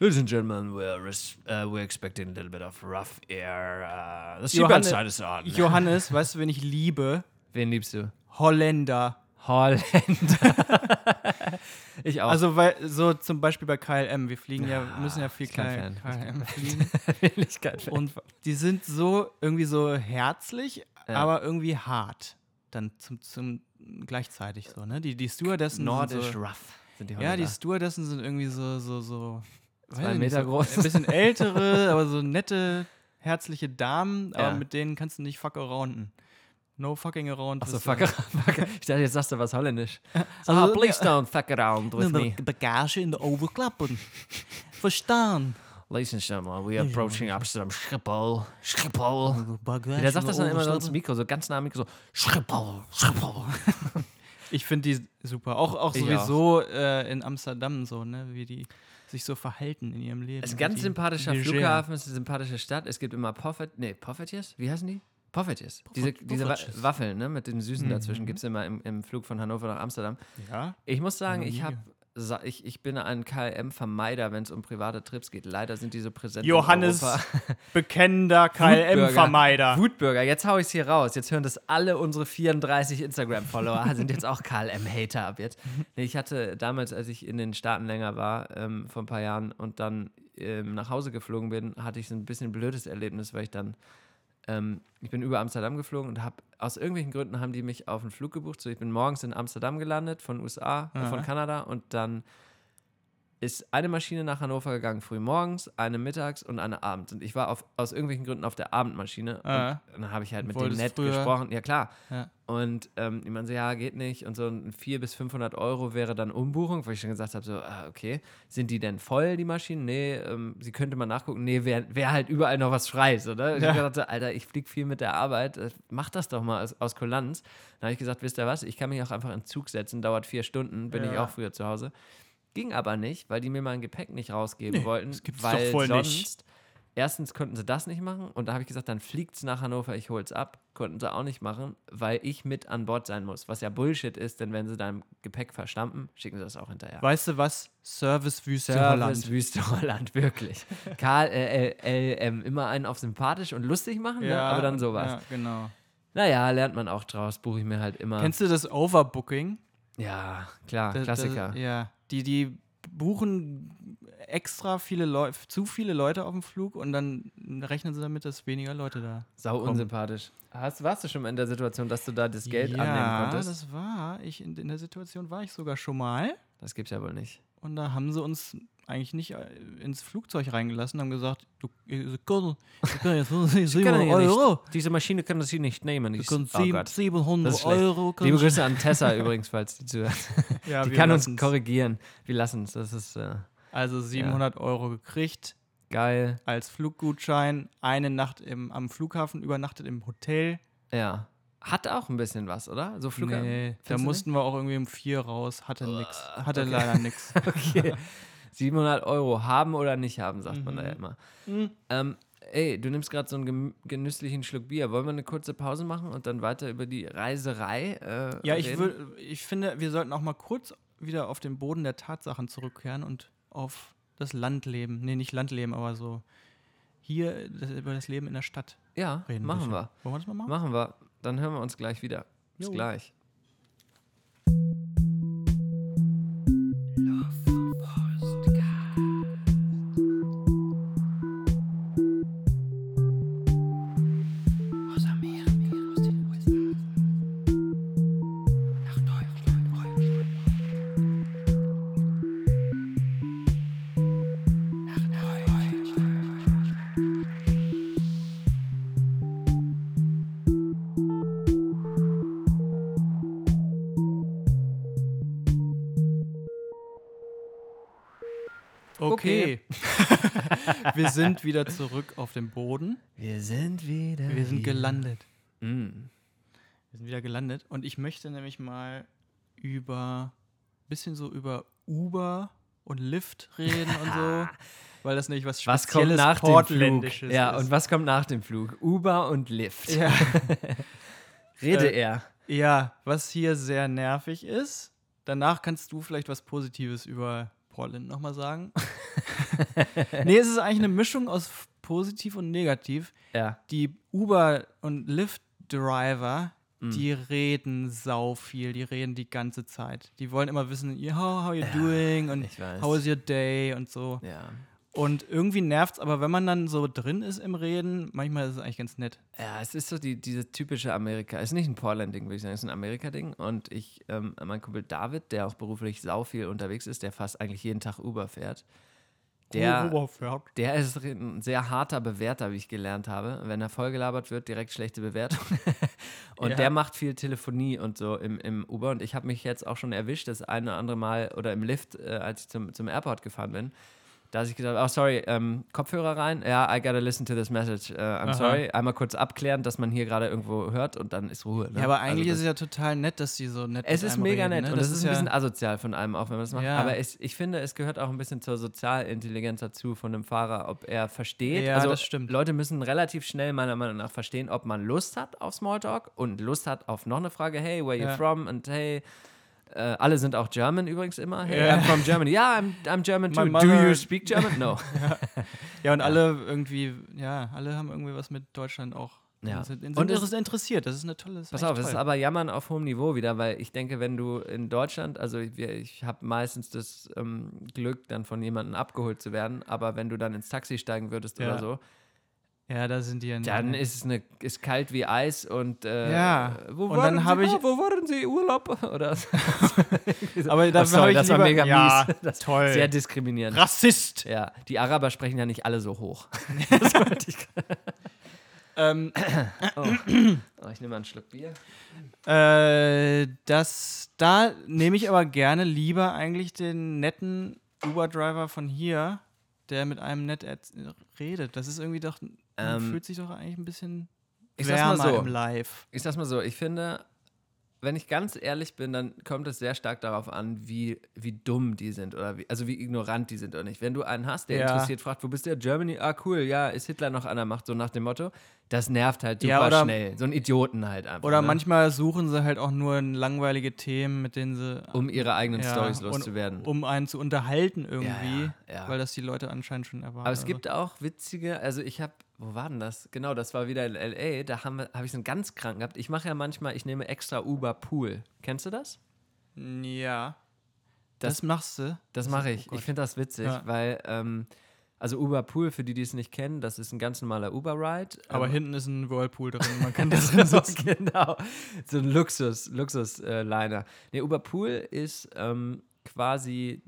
Ladies and gentlemen, we're, uh, we're expecting a little bit of rough air. Uh, the seatbelt sign is on. Johannes, weißt du, wen ich liebe? Wen liebst du? Holländer. Holländer. ich auch. Also, weil, so zum Beispiel bei KLM, wir fliegen ja, Ah, müssen ja viel KLM, KLM fliegen. will ich kein Fan Und die sind so irgendwie so herzlich, Ja. aber irgendwie hart. Dann zum, zum gleichzeitig so, ne? Die, die Stewardessen Nordisch sind so, rough sind die Ja, Holländer. die Stewardessen sind irgendwie so, so, so Zwei Meter so groß. Ein bisschen ältere, aber so nette, herzliche Damen, Ja. aber mit denen kannst du nicht fuck arounden. No fucking around. Achso, fuck du- around. Ich dachte, jetzt sagst du was Holländisch. So, Also, ah, please don't fuck around with me. Bagage in de overklappen. Verstaan. Ladies and gentlemen, we are approaching Amsterdam. Schiphol. Schiphol. Der sagt das dann immer so ins Mikro, so ganz nah am Mikro, so Schiphol. Schiphol. Ich finde die super. Auch, auch Ich sowieso Äh, in Amsterdam so, ne? Wie die sich so verhalten in ihrem Leben. Es ist ein ganz sympathischer. Flughafen, es ist eine sympathische Stadt. Es gibt immer Poffet, nee, Poffetiers? Wie heißen die? Poffetiers. Diese, diese Wa Poffertjes. Waffeln, ne, mit den Süßen Mhm. dazwischen, gibt es immer im, im Flug von Hannover nach Amsterdam. Ja. Ich muss sagen, ich habe ich, ich bin ein KLM-Vermeider, wenn es um private Trips geht. Leider sind die so präsent Johannes, bekennender KLM-Vermeider. Wutbürger, jetzt hau ich es hier raus. Jetzt hören das alle unsere 34 Instagram-Follower, sind jetzt auch KLM-Hater ab jetzt. Ich hatte damals, als ich in den Staaten länger war, ähm, vor ein paar Jahren und dann ähm, nach Hause geflogen bin, hatte ich so ein bisschen ein blödes Erlebnis, weil ich dann, ähm, ich bin über Amsterdam geflogen und habe, aus irgendwelchen Gründen haben die mich auf einen Flug gebucht. So, ich bin morgens in Amsterdam gelandet, von USA, äh, von. Kanada und dann ist eine Maschine nach Hannover gegangen, früh morgens, eine mittags und eine abends. Und ich war auf, aus irgendwelchen Gründen auf der Abendmaschine. Ah. Und dann habe ich halt mit dem nett früher- gesprochen. Ja, klar. Ja. Und ähm, die meinen so, ja, geht nicht. Und so ein 400 bis 500 Euro wäre dann Umbuchung, wo ich schon gesagt habe, so, ah, okay, sind die denn voll, die Maschinen? Nee, ähm, sie könnte mal nachgucken. Nee, wäre wär halt überall noch was frei. So, ne? Ich Ja. habe so, Alter, ich fliege viel mit der Arbeit, äh, mach das doch mal aus, aus Kulanz. Dann habe ich gesagt, wisst ihr was, ich kann mich auch einfach in den Zug setzen, dauert vier Stunden, bin ich Ja. auch früher zu Hause. Ging aber nicht, weil die mir mein Gepäck nicht rausgeben wollten. das gibt's weil doch wohl sonst, nicht. Erstens konnten sie das nicht machen und da habe ich gesagt, dann fliegt es nach Hannover, ich hol's ab. Konnten sie auch nicht machen, weil ich mit an Bord sein muss. Was ja Bullshit ist, denn wenn sie dein Gepäck verstampfen, schicken sie das auch hinterher. Weißt du was? Service-Wüste Service, Holland. Wüste Holland, wirklich. Karl, äh, äh, LM, immer einen auf sympathisch und lustig machen, ne? aber dann sowas. Ja, genau. Naja, lernt man auch draus, buche ich mir halt immer. Kennst du das Overbooking? Ja, klar, Da- Klassiker. Da, ja, die, die buchen extra viele Leute, zu viele Leute auf dem Flug und dann rechnen sie damit, dass weniger Leute da. Sau Komm. unsympathisch. Hast, warst du schon mal in der Situation, dass du da das Geld ja, annehmen konntest? das war, ich in, in der Situation war ich sogar schon mal Das gibt's ja wohl nicht. und da haben sie uns eigentlich nicht äh, ins Flugzeug reingelassen, haben gesagt, du, könnt jetzt 700 Euro, Diese Maschine können Sie nicht nehmen. Könnt ist, oh sieb- Gott. Das 700 ist schlecht. Euro. Liebe Grüße an Tessa übrigens, falls die zuhört. ja, Die kann uns lassen's. korrigieren. Wir lassen es. Das ist. Äh, Also 700 Euro gekriegt Geil. als Fluggutschein, eine Nacht im, am Flughafen übernachtet im Hotel. Ja. Hat auch ein bisschen was, oder? So Flug. nee, da mussten wir auch irgendwie um vier raus. Hatte nix. Hatte okay. leider nix. Okay. 700 Euro haben oder nicht haben, sagt man da ja Mhm. immer. Mhm. Ähm, ey, du nimmst gerade so einen genüsslichen Schluck Bier. Wollen wir eine kurze Pause machen und dann weiter über die Reiserei äh, Ja, ich, würd, ich finde, wir sollten auch mal kurz wieder auf den Boden der Tatsachen zurückkehren und auf das Landleben. Nee, nicht Landleben, aber so hier das, über das Leben in der Stadt Ja, reden. machen bisschen. wir. Wollen wir das mal machen? Machen wir. Dann hören wir uns gleich wieder. Bis Jo. gleich. Okay. wir sind wieder zurück auf dem Boden. Wir sind wieder. Wir sind gelandet. Mm. Wir sind wieder gelandet. Und ich möchte nämlich mal über bisschen so über Uber und Lyft reden und so. Weil das nämlich was Was kommt Spezielles nach dem Flug? Portländisches Ja, ist. und was kommt nach dem Flug? Uber und Lyft. ja. Rede Äh, er. ja, was hier sehr nervig ist. Danach kannst du vielleicht was Positives über Portland nochmal sagen. nee, es ist eigentlich eine Mischung aus positiv und negativ. Ja. Die Uber- und Lyft-Driver, Mhm. die reden sau viel, die reden die ganze Zeit. Die wollen immer wissen, how, how you doing und how is your day und so. Ja. Und irgendwie nervt's, aber wenn man dann so drin ist im Reden, manchmal ist es eigentlich ganz nett. Ja, es ist so die, diese typische Amerika. Es ist nicht ein Portland-Ding, würde ich sagen. Es ist ein Amerika-Ding. Und ich, ähm, mein Kumpel David, der auch beruflich sau viel unterwegs ist, der fast eigentlich jeden Tag Uber fährt, der, der ist ein sehr harter Bewerter, wie ich gelernt habe. Wenn er vollgelabert wird, direkt schlechte Bewertung. und Ja. der macht viel Telefonie und so im, im Uber. Und ich habe mich jetzt auch schon erwischt, das eine oder andere Mal oder im Lift, äh, als ich zum, zum Airport gefahren bin, da habe ich gesagt, oh sorry, ähm, Kopfhörer rein. Ja, I gotta listen to this message. Uh, I'm Aha. sorry. Einmal kurz abklären, dass man hier gerade irgendwo hört und dann ist Ruhe. Ne? Ja, aber eigentlich Also ist es ja total nett, dass die so nett es mit ist einem mega reden, nett ne? und das, ist ein bisschen ja, asozial von einem auch, wenn man das macht. Ja. Aber es, ich finde, es gehört auch ein bisschen zur Sozialintelligenz dazu von einem Fahrer, ob er versteht. Ja, also das stimmt. Leute müssen relativ schnell meiner Meinung nach verstehen, ob man Lust hat auf Smalltalk und Lust hat auf noch eine Frage, hey, where you Ja. from? Und hey, äh, alle sind auch German übrigens immer. Hey, Ja. I'm from Germany. Ja, I'm, I'm German too. Do you speak German? No. ja, und alle irgendwie, ja, alle haben irgendwie was mit Deutschland auch. Ja. Und es- interess- interessiert. Das ist eine tolle Pass auf, es ist aber Jammern auf hohem Niveau wieder, weil ich denke, wenn du in Deutschland, also ich, ich habe meistens das ähm, Glück, dann von jemandem abgeholt zu werden, aber wenn du dann ins Taxi steigen würdest Ja. oder so, Ja, da sind die ja dann ist es eine, ist kalt wie Eis und äh, Ja, wo und dann Sie, habe ich- wo, wo waren Sie Urlaub oder. Aber sorry, habe ich das war lieber, mega ja, mies. Das toll. Sehr diskriminierend. Rassist. Ja, die Araber sprechen ja nicht alle so hoch. das wollte ich Ähm, oh. oh, ich nehme mal einen Schluck Bier. äh, das, da nehme ich aber gerne lieber eigentlich den netten Uber-Driver von hier, der mit einem nett redet. Das ist irgendwie doch, man Ähm, fühlt sich doch eigentlich ein bisschen ich wärmer so. im Live. Ich sag's mal so, ich finde, wenn ich ganz ehrlich bin, dann kommt es sehr stark darauf an, wie, wie dumm die sind oder wie, also wie ignorant die sind oder nicht. Wenn du einen hast, der Ja. interessiert fragt, wo bist du? Germany, ah cool, ja, ist Hitler noch an der Macht, so nach dem Motto, das nervt halt super Ja, oder- schnell. So ein Idioten halt einfach. Oder ne? manchmal suchen sie halt auch nur langweilige Themen, mit denen sie. um ihre eigenen ja, Stories und loszuwerden. Um einen zu unterhalten irgendwie, Ja, weil das die Leute anscheinend schon erwarten. Aber es gibt auch witzige, also ich habe, wo war denn das? Genau, das war wieder in L.A., da habe hab ich so einen ganz kranken gehabt. Ich mache ja manchmal, ich nehme extra Uber Pool. Kennst du das? Ja. Das- Das, machst du. Das mache oh ich. Gott. ich finde das witzig, Ja. weil, ähm, also Uber Pool, für die, die es nicht kennen, das ist ein ganz normaler Uber-Ride. Aber ähm, hinten ist ein Whirlpool drin, man kann da drin so, sitzen. genau. So ein Luxus, Luxus-Liner. nee, Uber Pool ist ähm, quasi,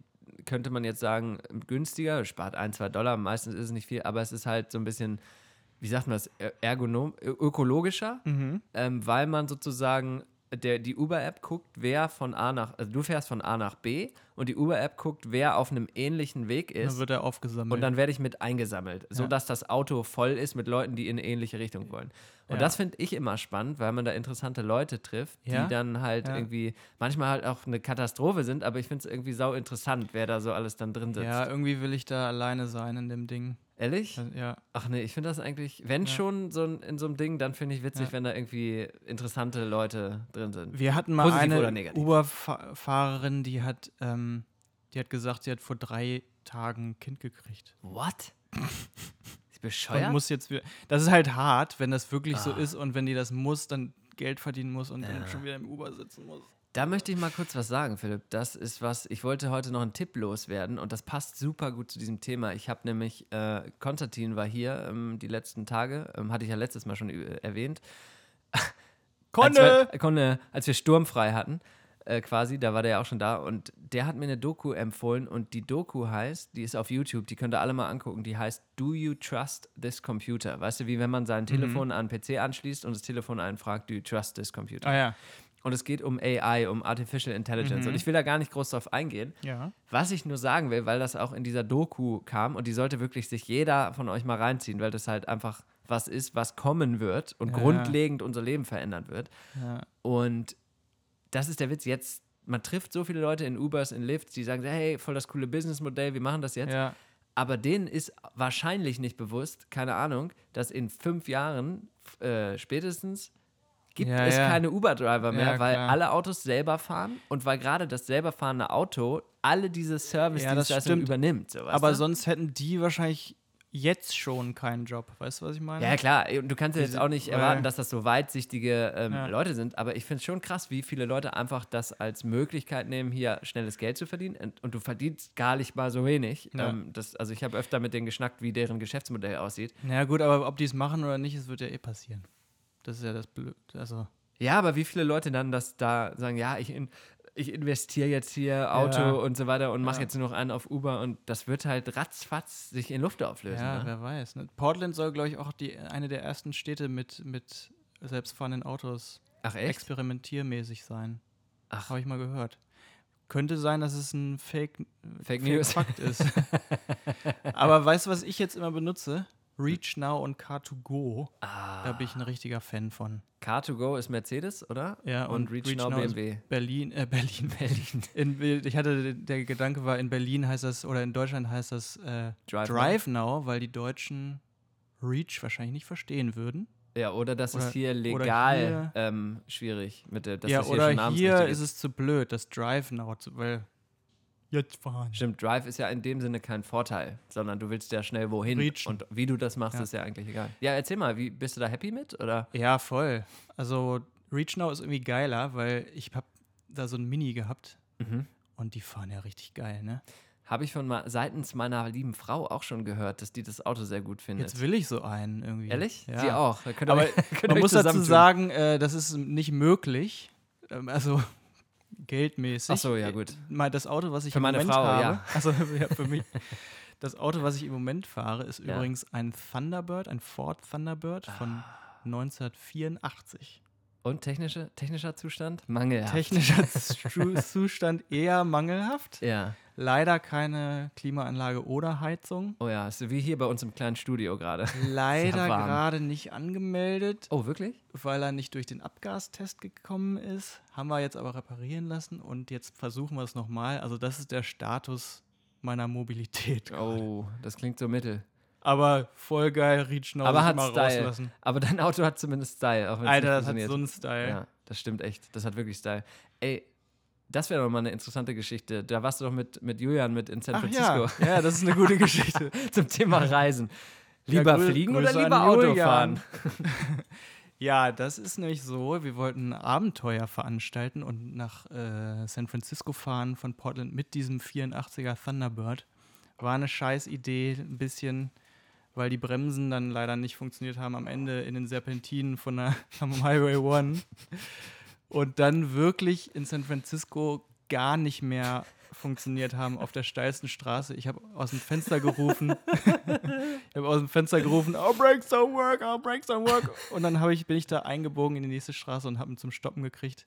könnte man jetzt sagen, günstiger, spart ein, zwei Dollar, meistens ist es nicht viel, aber es ist halt so ein bisschen, wie sagt man das, ergonom, ökologischer, Mhm. ähm, weil man sozusagen der, die Uber-App guckt, wer von A nach, also du fährst von A nach B und die Uber-App guckt, wer auf einem ähnlichen Weg Dann ist. wird er aufgesammelt. Und dann werde ich mit eingesammelt, Ja. sodass das Auto voll ist mit Leuten, die in eine ähnliche Richtung wollen. Und Ja. das finde ich immer spannend, weil man da interessante Leute trifft, Ja. die dann halt irgendwie manchmal halt auch eine Katastrophe sind, aber ich finde es irgendwie sau interessant, wer da so alles dann drin sitzt. ja, irgendwie will ich da alleine sein in dem Ding. Ehrlich? Ja. Ach nee, ich finde das eigentlich, wenn Ja. schon so in so einem Ding, dann finde ich witzig, Ja. wenn da irgendwie interessante Leute drin sind. Wir hatten mal Positiv eine? Uber-Fahrerin, die hat, ähm, die hat gesagt, sie hat vor drei Tagen ein Kind gekriegt. What? Ist Und bescheuert? muss jetzt wieder. Das ist halt hart, wenn das wirklich so Ah. ist und wenn die das muss, dann Geld verdienen muss und Ja. dann schon wieder im Uber sitzen muss. Da möchte ich mal kurz was sagen, Philipp. Das ist was, ich wollte heute noch einen Tipp loswerden und das passt super gut zu diesem Thema. Ich habe nämlich, äh, Konstantin war hier ähm, die letzten Tage, ähm, hatte ich ja letztes Mal schon äh, erwähnt. Als wir, Konne, als wir sturmfrei hatten, äh, quasi, da war der ja auch schon da und der hat mir eine Doku empfohlen und die Doku heißt, die ist auf YouTube, die könnt ihr alle mal angucken, die heißt Do You Trust This Computer? Weißt du, wie wenn man sein Telefon an einen PC anschließt und das Telefon einen fragt, Do you trust this computer? Ah ja. Und es geht um AI, um Artificial Intelligence. Mhm. Und ich will da gar nicht groß drauf eingehen. Ja. Was ich nur sagen will, weil das auch in dieser Doku kam und die sollte wirklich sich jeder von euch mal reinziehen, weil das halt einfach was ist, was kommen wird und Ja, grundlegend unser Leben verändern wird. ja. Und das ist der Witz. Jetzt, man trifft so viele Leute in Ubers, in Lifts, die sagen, hey, voll das coole Businessmodell, wir machen das jetzt. Ja. Aber denen ist wahrscheinlich nicht bewusst, keine Ahnung, dass in fünf Jahren äh, spätestens gibt Ja, es ja. keine Uber-Driver mehr, Ja, weil klar. alle Autos selber fahren und weil gerade das selber fahrende Auto alle diese Ja, Service-Dienstleistungen übernimmt. So, Aber du? sonst hätten die wahrscheinlich jetzt schon keinen Job. Weißt du, was ich meine? Ja, klar, du kannst ja jetzt auch nicht erwarten, dass das so weitsichtige ähm, Ja. Leute sind, aber ich finde es schon krass, wie viele Leute einfach das als Möglichkeit nehmen, hier schnelles Geld zu verdienen und, und du verdienst gar nicht mal so wenig. Ja. Ähm, das, also ich habe öfter mit denen geschnackt, wie deren Geschäftsmodell aussieht. Na gut, aber ob die es machen oder nicht, es wird ja eh passieren. Das ist ja das Blöd. Also, Ja, aber wie viele Leute dann das da sagen, ja, ich, in, ich investiere jetzt hier Auto Ja. und so weiter und mache Ja. jetzt nur noch einen auf Uber und das wird halt ratzfatz sich in Luft auflösen. ja, ne? wer weiß. Ne? Portland soll, glaube ich, auch die, eine der ersten Städte mit, mit selbstfahrenden Autos Ach experimentiermäßig sein. Ach, Habe ich mal gehört. Könnte sein, dass es ein Fake, Fake News. Fakt ist. Aber weißt du, was ich jetzt immer benutze? Reach Now und Car2Go. ah, Da bin ich ein richtiger Fan von. Car2Go ist Mercedes, oder? Ja, und, und Reach, Reach Now Now ist BMW. Berlin, äh, Berlin, Berlin. In, ich hatte, der Gedanke war, in Berlin heißt das, oder in Deutschland heißt das äh, Drive Drive, Now, weil die Deutschen Reach wahrscheinlich nicht verstehen würden. Ja, oder das ist Oder- hier oder legal hier- ähm, schwierig. Mit der, dass ja, das hier oder hier, ist es zu blöd, das Drive Now, zu, weil jetzt fahren. Stimmt, Drive ist ja in dem Sinne kein Vorteil, sondern du willst ja schnell wohin. Reachen. Und wie du das machst, Ja. ist ja eigentlich egal. Ja, erzähl mal, wie bist du da happy mit? Oder? Ja, voll. Also Reach Now ist irgendwie geiler, weil ich hab da so ein Mini gehabt Mhm. und die fahren ja richtig geil, ne? Habe ich von ma seitens meiner lieben Frau auch schon gehört, dass die das Auto sehr gut findet. Jetzt will ich so einen irgendwie. Ehrlich? Ja. Sie auch. Aber euch- Man muss dazu sagen, äh, das ist nicht möglich. Ähm, also geldmäßig. Ach so, ja, gut. Äh, Mal das Auto, was ich Für im meine Moment Frau, habe. ja. Also ja, für mich. Das Auto, was ich im Moment fahre, ist Ja. übrigens ein Thunderbird, ein Ford Thunderbird Ah. von 1984. Und technische, technischer Zustand? Mangelhaft. Technischer Zu- Zustand eher mangelhaft. Ja. Leider keine Klimaanlage oder Heizung. Oh ja, ist wie hier bei uns im kleinen Studio gerade. Leider gerade nicht angemeldet. Oh, wirklich? weil er nicht durch den Abgastest gekommen ist. Haben wir jetzt aber reparieren lassen und jetzt versuchen wir es nochmal. Also das ist der Status meiner Mobilität. Oh, das klingt so mittel. Aber voll geil, Reach Now Aber hat mal Style. rauslassen. Aber dein Auto hat zumindest Style. Auch Alter, das hat so einen Style. Ja, das stimmt echt. Das hat wirklich Style. Ey, das wäre doch mal eine interessante Geschichte. Da warst du doch mit, mit Julian mit in San Ach Francisco ja, ja, das ist eine gute Geschichte. zum Thema Reisen. Ja, Lieber Grü- fliegen oder lieber Auto fahren? Ja, das ist nämlich so. Wir wollten ein Abenteuer veranstalten und nach äh, San Francisco fahren von Portland mit diesem 84er Thunderbird. War eine scheiß Idee, ein bisschen, weil die Bremsen dann leider nicht funktioniert haben am Ende in den Serpentinen von der, am Highway One. Und dann wirklich in San Francisco gar nicht mehr funktioniert haben auf der steilsten Straße. Ich habe aus dem Fenster gerufen, ich habe aus dem Fenster gerufen, our brakes don't work, our brakes don't work. Und dann ich, bin ich da eingebogen in die nächste Straße und habe ihn zum Stoppen gekriegt.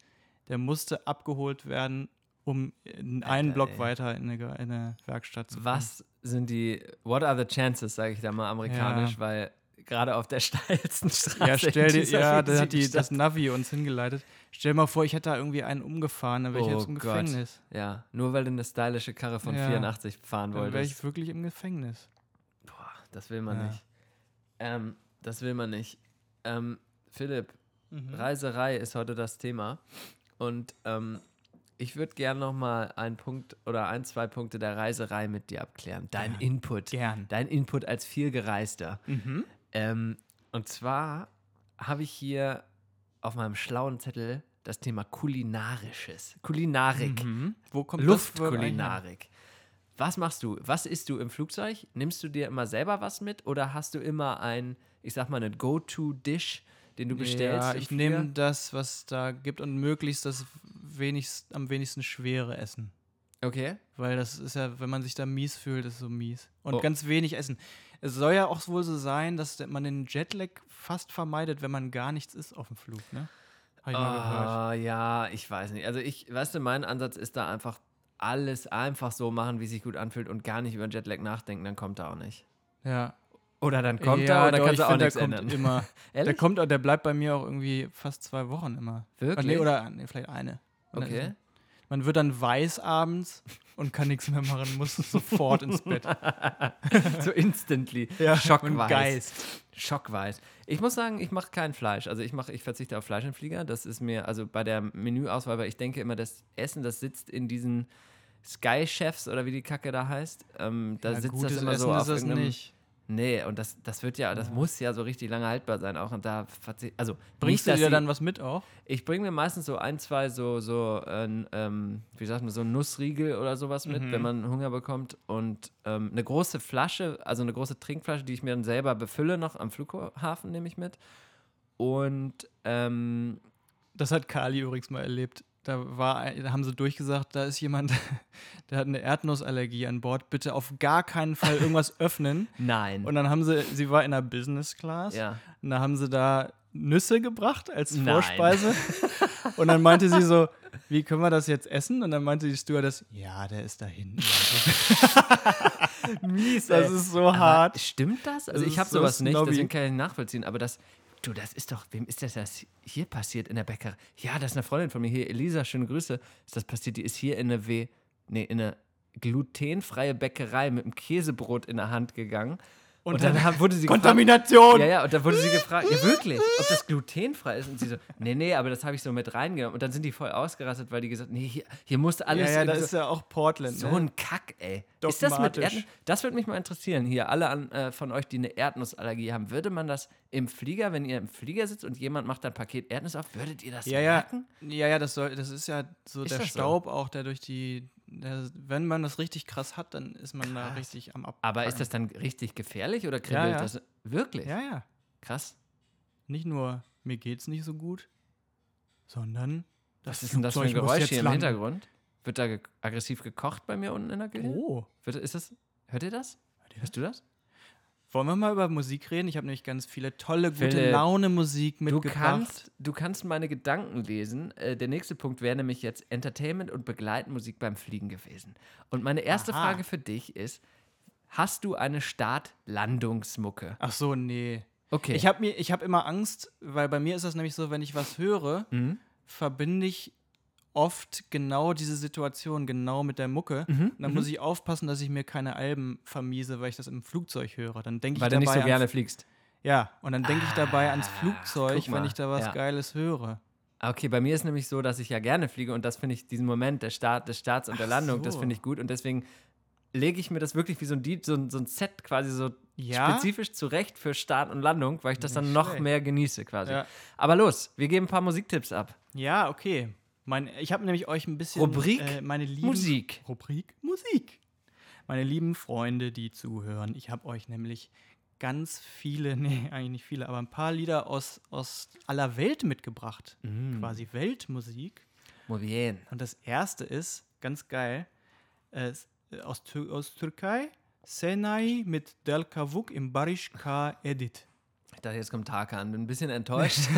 der musste abgeholt werden, um in einen Alter, Block ey. weiter in eine, in eine Werkstatt zu kommen. Was sind die, what are the chances, sage ich da mal amerikanisch, Ja. weil gerade auf der steilsten Straße. Ja, stell dir, ja, da hat die, das Navi uns hingeleitet. Stell dir mal vor, ich hätte da irgendwie einen umgefahren, dann wäre ich Oh jetzt im Gott. Gefängnis. Ja, nur weil du eine stylische Karre von Ja. 84 fahren Dann wäre wolltest. ich wirklich im Gefängnis. Boah, das will man Ja. nicht. Ähm, das will man nicht. Ähm, Philipp, Mhm. Reiserei ist heute das Thema. Und ähm, ich würde gerne noch mal einen Punkt oder ein, zwei Punkte der Reiserei mit dir abklären. Dein Gern. Input. Gern. Dein Input als vielgereister. Mhm. Ähm, und zwar habe ich hier auf meinem schlauen Zettel das Thema Kulinarisches. Kulinarik. Mhm. Wo kommt? Luftkulinarik. Was machst du? Was isst du im Flugzeug? Nimmst du dir immer selber was mit oder hast du immer ein, ich sag mal, einen Go-To-Dish, den du bestellst? Ja, ich nehme das, was da gibt und möglichst das wenigst, am wenigsten schwere Essen. Okay. Weil das ist ja, wenn man sich da mies fühlt, ist so mies. Und Oh. ganz wenig essen. Es soll ja auch wohl so sein, dass man den Jetlag fast vermeidet, wenn man gar nichts isst auf dem Flug, ne? Hab ich mal gehört. Ah, ja, ich weiß nicht. Also ich, weißt du, mein Ansatz ist da einfach alles einfach so machen, wie es sich gut anfühlt und gar nicht über Jetlag nachdenken, dann kommt er auch nicht. Ja. Oder dann kommt ja, er doch, kannst du auch nichts ändern. immer. der kommt, der bleibt bei mir auch irgendwie fast zwei Wochen immer. Wirklich? Nee, oder nee, vielleicht eine. Ist Okay. Man wird dann weiß abends und kann nichts mehr machen, muss sofort ins Bett. so instantly. Ja, Schockweiß. Geist. Schockweiß. Ich muss sagen, ich mache kein Fleisch. Also ich mache, ich verzichte auf Fleisch im Flieger. Das ist mir, also bei der Menüauswahl, weil ich denke immer, das Essen, das sitzt in diesen Sky-Chefs oder wie die Kacke da heißt. Ähm, da Ja, sitzt das immer Essen so ist auf irgendeinem, nicht. Nee, und das, das wird ja, das muss ja so richtig lange haltbar sein auch. Und da also Bringst du dir dann was mit auch? Ich bringe mir meistens so ein, zwei so, so äh, ähm, wie sagt man, so Nussriegel oder sowas mit, Mhm. wenn man Hunger bekommt. Und ähm, eine große Flasche, also eine große Trinkflasche, die ich mir dann selber befülle, noch am Flughafen nehme ich mit. Und ähm, Das hat Kali übrigens mal erlebt. Da, war, da haben sie durchgesagt, da ist jemand, der hat eine Erdnussallergie an Bord. Bitte auf gar keinen Fall irgendwas öffnen. nein. Und dann haben sie, sie war in der Business Class. ja. Und da haben sie da Nüsse gebracht als Nein. Vorspeise. Und dann meinte sie so, wie können wir das jetzt essen? Und dann meinte die Stewardess, ja, der ist da hinten. Mies, Das ist so hart. Stimmt das? Also Das ich habe so sowas nicht, snobby. deswegen kann ich nicht nachvollziehen. Aber das, du, das ist doch, wem ist das, das hier passiert in der Bäckerei? Ja, das ist eine Freundin von mir hier, Elisa, schöne Grüße. Ist das passiert? Die ist hier in eine W, nee, in eine glutenfreie Bäckerei mit einem Käsebrot in der Hand gegangen. Und, dann, dann- haben- wurde sie gefragt, Kontamination! ja, ja, und dann wurde sie gefragt, ja wirklich, ob das glutenfrei ist. Und sie so, nee, nee, aber das habe ich so mit reingenommen. Und dann sind die voll ausgerastet, weil die gesagt nee, hier, hier musste alles ja, ja, da irgendwie ist ja auch Portland. so ne? ein Kack, ey. Ist das mit. Erdnuss? Das würde mich mal interessieren. Hier, alle an, äh, von euch, die eine Erdnussallergie haben, würde man das im Flieger, wenn ihr im Flieger sitzt und jemand macht ein Paket Erdnuss auf, würdet ihr das Ja, ja. merken? Ja, ja, das soll, das ist ja so Ist der das so? Staub auch, der durch die, wenn man das richtig krass hat, dann ist man da Krass. richtig am Ab. Aber ist das dann richtig gefährlich oder kribbelt Ja, ja. das? Wirklich? Ja, ja. Krass. Nicht nur, mir geht's nicht so gut, sondern Was ist denn das für ein Geräusch hier im landen. Hintergrund? Wird da ge aggressiv gekocht bei mir unten in der Küche? Oh. Wird, ist das, hört ihr das? ihr Hörst du das? Wollen wir mal über Musik reden? Ich habe nämlich ganz viele tolle, gute Philipp, Laune-Musik Du mitgebracht. kannst, du kannst meine Gedanken lesen. Äh, der nächste Punkt wäre nämlich jetzt Entertainment und Begleitmusik beim Fliegen gewesen. Und meine erste Aha. Frage für dich ist: Hast du eine Start-Landungsmucke? Ach so, nee. Okay. Ich habe habe immer Angst, weil bei mir ist das nämlich so, wenn ich was höre, Mhm. verbinde ich oft genau diese Situation genau mit der Mucke. Mhm, Und dann muss ich aufpassen, dass ich mir keine Alben vermiese, weil ich das im Flugzeug höre. Dann denke ich weil du dabei nicht so gerne fliegst. Ja, und dann denke ich dabei ans Ah, Flugzeug, wenn ich da was ja. Geiles höre. Ah, Okay, bei mir ist nämlich so, dass ich ja gerne fliege und das finde ich, diesen Moment der Start, des Starts und der Landung, das so. finde ich gut und deswegen lege ich mir das wirklich wie so ein, so ein, so ein Set quasi so Ja? spezifisch zurecht für Start und Landung, weil ich das dann Nicht noch schlecht. mehr genieße quasi. Ja. Aber los, wir geben ein paar Musiktipps ab. Ja, okay. Mein, ich habe nämlich euch ein bisschen Rubrik äh, meine lieben Musik. Rubrik Musik. Meine lieben Freunde, die zuhören, ich habe euch nämlich ganz viele, nee, eigentlich nicht viele, aber ein paar Lieder aus, aus aller Welt mitgebracht. Mm. Quasi Weltmusik. Muy bien. Und das erste ist, ganz geil, äh, aus, Tür aus Türkei, Senai mit Del Kavuk im Barış K. Edit. Dachte, jetzt kommt Tarkan. Bin ein bisschen enttäuscht.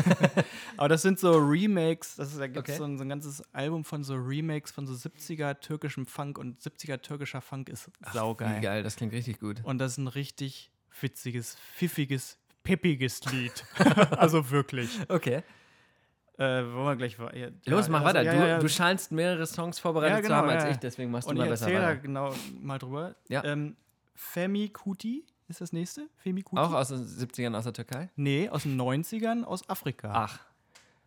Aber das sind so Remakes, das ist, da gibt es Okay. so, ein, so ein ganzes Album von so Remakes von so 70er türkischem Funk und 70er türkischer Funk ist saugeil. Geil, das klingt richtig gut. Und das ist ein richtig witziges, pfiffiges, peppiges Lied. also wirklich. Okay. Äh, wollen wir gleich weiter? Los, mach weiter. Ja, du, ja, ja. du scheinst mehrere Songs vorbereitet Ja, zu genau, haben als ja, ja. ich, deswegen machst du Und mal ich besser erzähle da weiter. genau mal drüber. Ja. Ähm, Femi Kuti ist das nächste? Femi Kuti? Auch aus den 70ern aus der Türkei? Nee, aus den 90ern aus Afrika. Ach,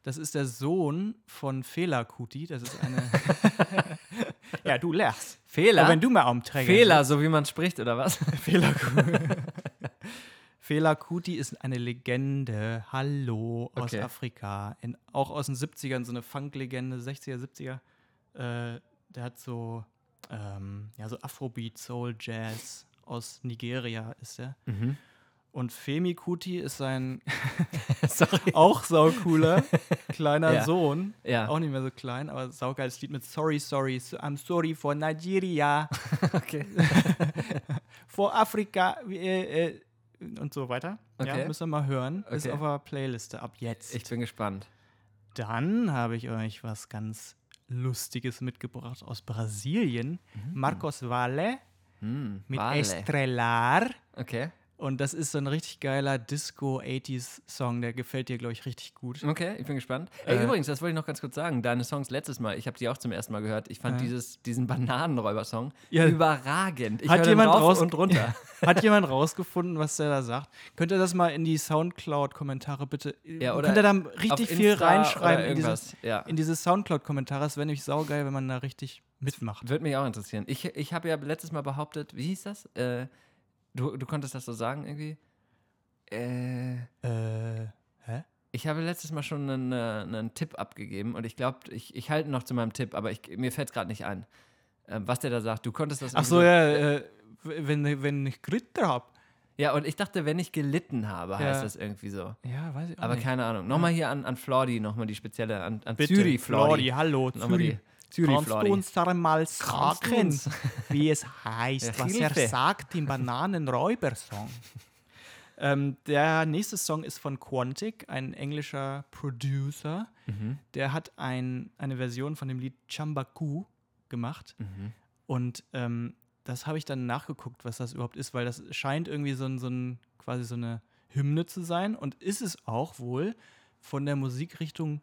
Das ist der Sohn von Fela Kuti. Das ist eine. ja, du lachst. Fehler? Aber wenn du mal Armträger Fehler, so wie man spricht, oder was? Fela Kuti. Fela Kuti ist eine Legende. Hallo aus Okay. Afrika. In, auch aus den 70ern, so eine Funk-Legende, 60er, 70er. Äh, der hat so, ähm, ja, so Afrobeat, Soul, Jazz. Aus Nigeria ist er. Mhm. Und Femi Kuti ist sein auch saucooler kleiner Ja. Sohn. Ja. Auch nicht mehr so klein, aber saugeiles Lied mit Sorry, Sorry, so- I'm sorry for Nigeria, Okay. for Afrika äh, äh, und so weiter. Okay. Ja, müsst ihr mal hören. Ist Okay. auf der Playliste ab jetzt. Ich bin gespannt. Dann habe ich euch was ganz Lustiges mitgebracht aus Brasilien. Marcos Valle Hm, mit Vale. Estrelar. Okay. Und das ist so ein richtig geiler Disco-80s-Song, der gefällt dir, glaube ich, richtig gut. Okay, ich bin gespannt. Ey, Äh, übrigens, das wollte ich noch ganz kurz sagen. Deine Songs letztes Mal, ich habe die auch zum ersten Mal gehört. Ich fand Ja. dieses, diesen Bananenräuber-Song Ja. überragend. Ich Hat jemand raus- und runter. Hat jemand rausgefunden, was der da sagt? Könnt ihr das mal in die Soundcloud-Kommentare bitte? Ja, oder könnt ihr da richtig viel Insta reinschreiben in diese, irgendwas. ja. in diese Soundcloud-Kommentare? Es wäre nämlich saugeil, wenn man da richtig mitmacht. Würde mich auch interessieren. Ich, ich habe ja letztes Mal behauptet, wie hieß das? Äh, du, du konntest das so sagen irgendwie? Äh, Äh, hä? ich habe letztes Mal schon einen, äh, einen Tipp abgegeben und ich glaube, ich, ich halte noch zu meinem Tipp, aber ich, mir fällt es gerade nicht ein, ähm, was der da sagt. Du konntest das Ach so, ja, äh, wenn, wenn ich Gritter hab. Ja, und ich dachte, wenn ich gelitten habe, heißt Ja. das irgendwie so. Ja, weiß ich auch Aber nicht. keine Ahnung. Nochmal hier an, an Flordi, nochmal die spezielle, an, an Bitte, Zürich Flordi. Flordi, hallo, Nochmal Zürich. Kannst du Flordi. uns da mal du sagen, wie es heißt, was Hilfe. er sagt im Bananenräuber-Song? ähm, der nächste Song ist von Quantic, ein englischer Producer. Mhm. Der hat ein, eine Version von dem Lied Chambaku gemacht. Mhm. Und ähm, das habe ich dann nachgeguckt, was das überhaupt ist, weil das scheint irgendwie so ein, so ein quasi so eine Hymne zu sein und ist es auch wohl von der Musikrichtung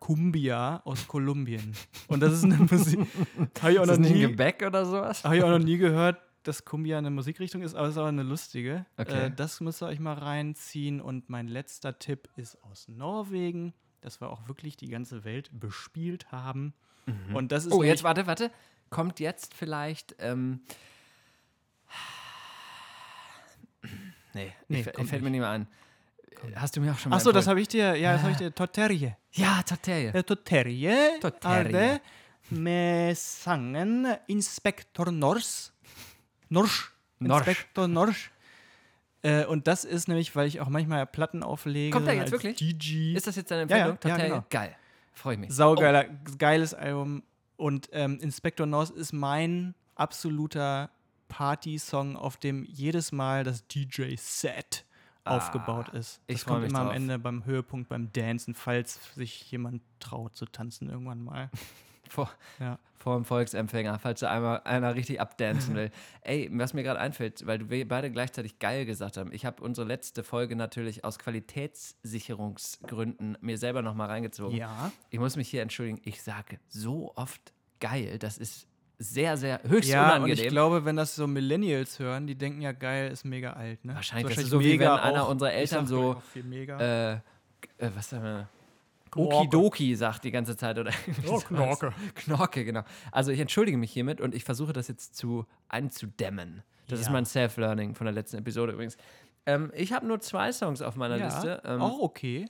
Cumbia aus Kolumbien. Und das ist eine Musik, habe ich, auch Ist noch das nie- Gebäck oder sowas? hab ich auch noch nie gehört, dass Cumbia eine Musikrichtung ist, aber es ist auch eine lustige. Okay. Äh, das müsst ihr euch mal reinziehen. Und mein letzter Tipp ist aus Norwegen, dass wir auch wirklich die ganze Welt bespielt haben. Und das ist Oh, jetzt warte, warte. Kommt jetzt vielleicht. Ähm, nee, Nee, ich, kommt fällt mir nicht mehr ein. Hast du mir auch schon mal Achso, das habe ich dir, ja, das habe ich dir, Toterje. Ja, Toterje, Toterje. er det med sangen Inspektor Nors. Norsch. Norsch. Inspektor Norsch. Äh, und das ist nämlich, weil ich auch manchmal Platten auflege. Kommt der jetzt wirklich? DJ. Ist das jetzt deine Ja, ja, Empfehlung? ja, Toterie? genau. Geil. Freue ich mich. Saugeiler, geiles Album. Und ähm, Inspector Norse ist mein absoluter Party-Song, auf dem jedes Mal das DJ-Set aufgebaut ist. Ah, ich Das freu kommt immer am drauf. Ende beim Höhepunkt, beim Dancen, falls sich jemand traut zu tanzen irgendwann mal. Vor, Ja. vor dem Volksempfänger, falls da einmal einer richtig abdancen will. Ey, was mir gerade einfällt, weil du wir beide gleichzeitig geil gesagt haben. Ich habe unsere letzte Folge natürlich aus Qualitätssicherungsgründen mir selber nochmal reingezogen. Ja. Ich muss mich hier entschuldigen, ich sage so oft geil, das ist sehr, sehr höchst Ja, und unangenehm. ich glaube, wenn das so Millennials hören, die denken ja geil, ist mega alt, ne? Wahrscheinlich, Ist das ist so, wie wenn einer auch- unserer Eltern so, äh, äh, was sagen wir? Okidoki sagt die ganze Zeit oder Oh, Knorke. Knorke, genau. Also ich entschuldige mich hiermit und ich versuche das jetzt zu einzudämmen. Das ist Ja. mein Self-Learning von der letzten Episode übrigens. Ähm, ich habe nur zwei Songs auf meiner ja, Liste, ähm, auch okay.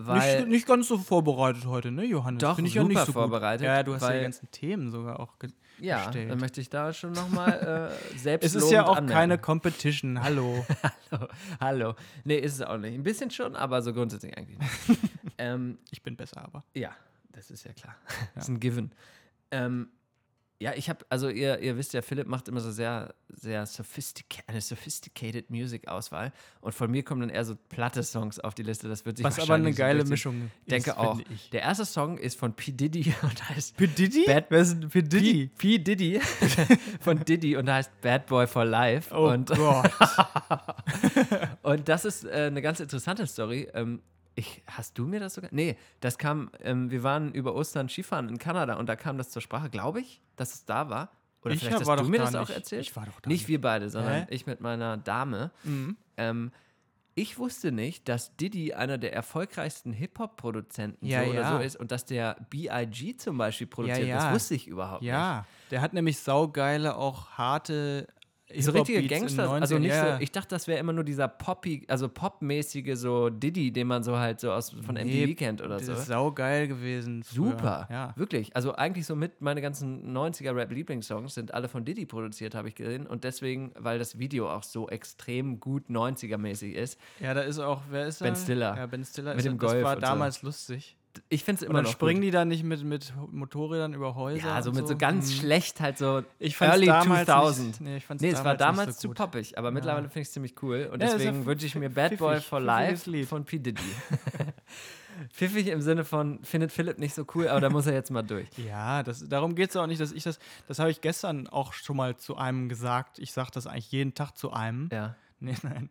Weil nicht, nicht ganz so vorbereitet heute, ne, Johannes? Doch, ich ja super nicht so vorbereitet, Gut. Ja, du hast ja die ganzen Themen sogar auch ge ja, gestellt. dann möchte ich da schon nochmal äh, selbst Es ist ja auch keine Competition, hallo. Hallo, hallo. Nee, ist es auch nicht. Ein bisschen schon, aber so grundsätzlich eigentlich nicht. ähm, ich bin besser, aber. Ja, das ist ja klar. Das ist ein Given. Ähm, Ja, ich habe, also ihr, ihr wisst ja, Philipp macht immer so sehr, sehr sophistica eine sophisticated Music-Auswahl. Und von mir kommen dann eher so platte Songs auf die Liste. Das wird sich Was aber eine so geile durchziehen. Mischung denke ist, auch. ich. Der erste Song ist von P. Diddy und heißt P. Diddy? Bad- Wer ist denn P. Diddy? P. P. Diddy von Diddy und heißt Bad Boy for Life. Oh und, Gott. und das ist äh, eine ganz interessante Story. Ähm, ich, hast du mir das sogar? Nee, das kam, ähm, wir waren über Ostern Skifahren in Kanada und da kam das zur Sprache, glaube ich, dass es da war. Oder Ich vielleicht hast du mir da das auch nicht. erzählt? Ich war doch da Nicht nicht. wir beide, sondern Hä? ich mit meiner Dame. Mhm. Ähm, ich wusste nicht, dass Diddy einer der erfolgreichsten Hip-Hop-Produzenten Ja, so oder ja. so ist und dass der B.I.G. zum Beispiel produziert. ja. Das wusste ich überhaupt nicht. Ja, der hat nämlich saugeile, auch harte So richtige Gangster, also 90ern. nicht ja. so, ich dachte, das wäre immer nur dieser Poppy, also popmäßige so Diddy, den man so halt so aus von Nee, MTV kennt oder das so. ist saugeil gewesen. früher. Super, Ja. wirklich. Also eigentlich so mit meine ganzen 90er Rap-Lieblingssongs sind alle von Diddy produziert, habe ich gesehen. Und deswegen, weil das Video auch so extrem gut 90er-mäßig ist, ja, da ist auch, wer ist Ben? Stiller. Ja, Ben Stiller. Mit ist, dem das Golf war und so. damals lustig. Ich finde es Und immer dann noch springen gut. die da nicht mit, mit Motorrädern über Häuser. Ja, so und mit so ganz Hm. schlecht halt so Ich Early damals 2000. Nicht, nee, ich fand's Nee, es war damals so zu poppig, aber mittlerweile finde ich es ziemlich cool. Und Ja, ja deswegen wünsche ich mir Bad Boy for Life Lied. von P. Diddy. pfiffig im Sinne von, findet Philipp nicht so cool, aber da muss er jetzt mal durch. Ja, das, darum geht es auch nicht, dass ich das, das habe ich gestern auch schon mal zu einem gesagt. Ich sage das eigentlich jeden Tag zu einem. Ja. Nee, nein.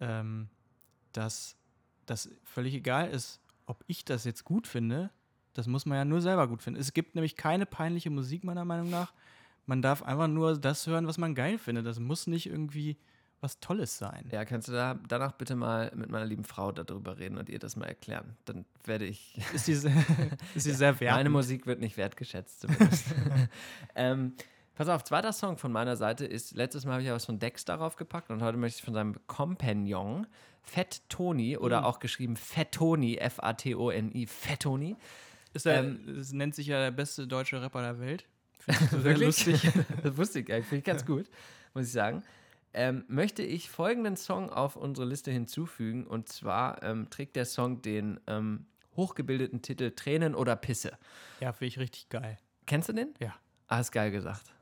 Ähm, dass das völlig egal ist, ob ich das jetzt gut finde. Das muss man ja nur selber gut finden. Es gibt nämlich keine peinliche Musik, meiner Meinung nach. Man darf einfach nur das hören, was man geil findet. Das muss nicht irgendwie was Tolles sein. Ja, kannst du da danach bitte mal mit meiner lieben Frau darüber reden und ihr das mal erklären? Dann werde ich. Ist die, sehr- ist die sehr wertend. Meine Musik wird nicht wertgeschätzt zumindest. ähm, pass auf, zweiter Song von meiner Seite ist, letztes Mal habe ich ja was von Dex darauf gepackt und heute möchte ich von seinem Compagnon Fett Tony oder Mhm. auch geschrieben Fettoni, F-A-T-O-N-I, Fettoni. Ist er, ähm, es nennt sich ja der beste deutsche Rapper der Welt. Sehr Wirklich? lustig. das wusste ich nicht, finde ich ganz gut, muss ich sagen. Ähm, möchte ich folgenden Song auf unsere Liste hinzufügen und zwar ähm, trägt der Song den ähm, hochgebildeten Titel Tränen oder Pisse. Ja, finde ich richtig geil. Kennst du den? Ja. Ah, ist geil gesagt.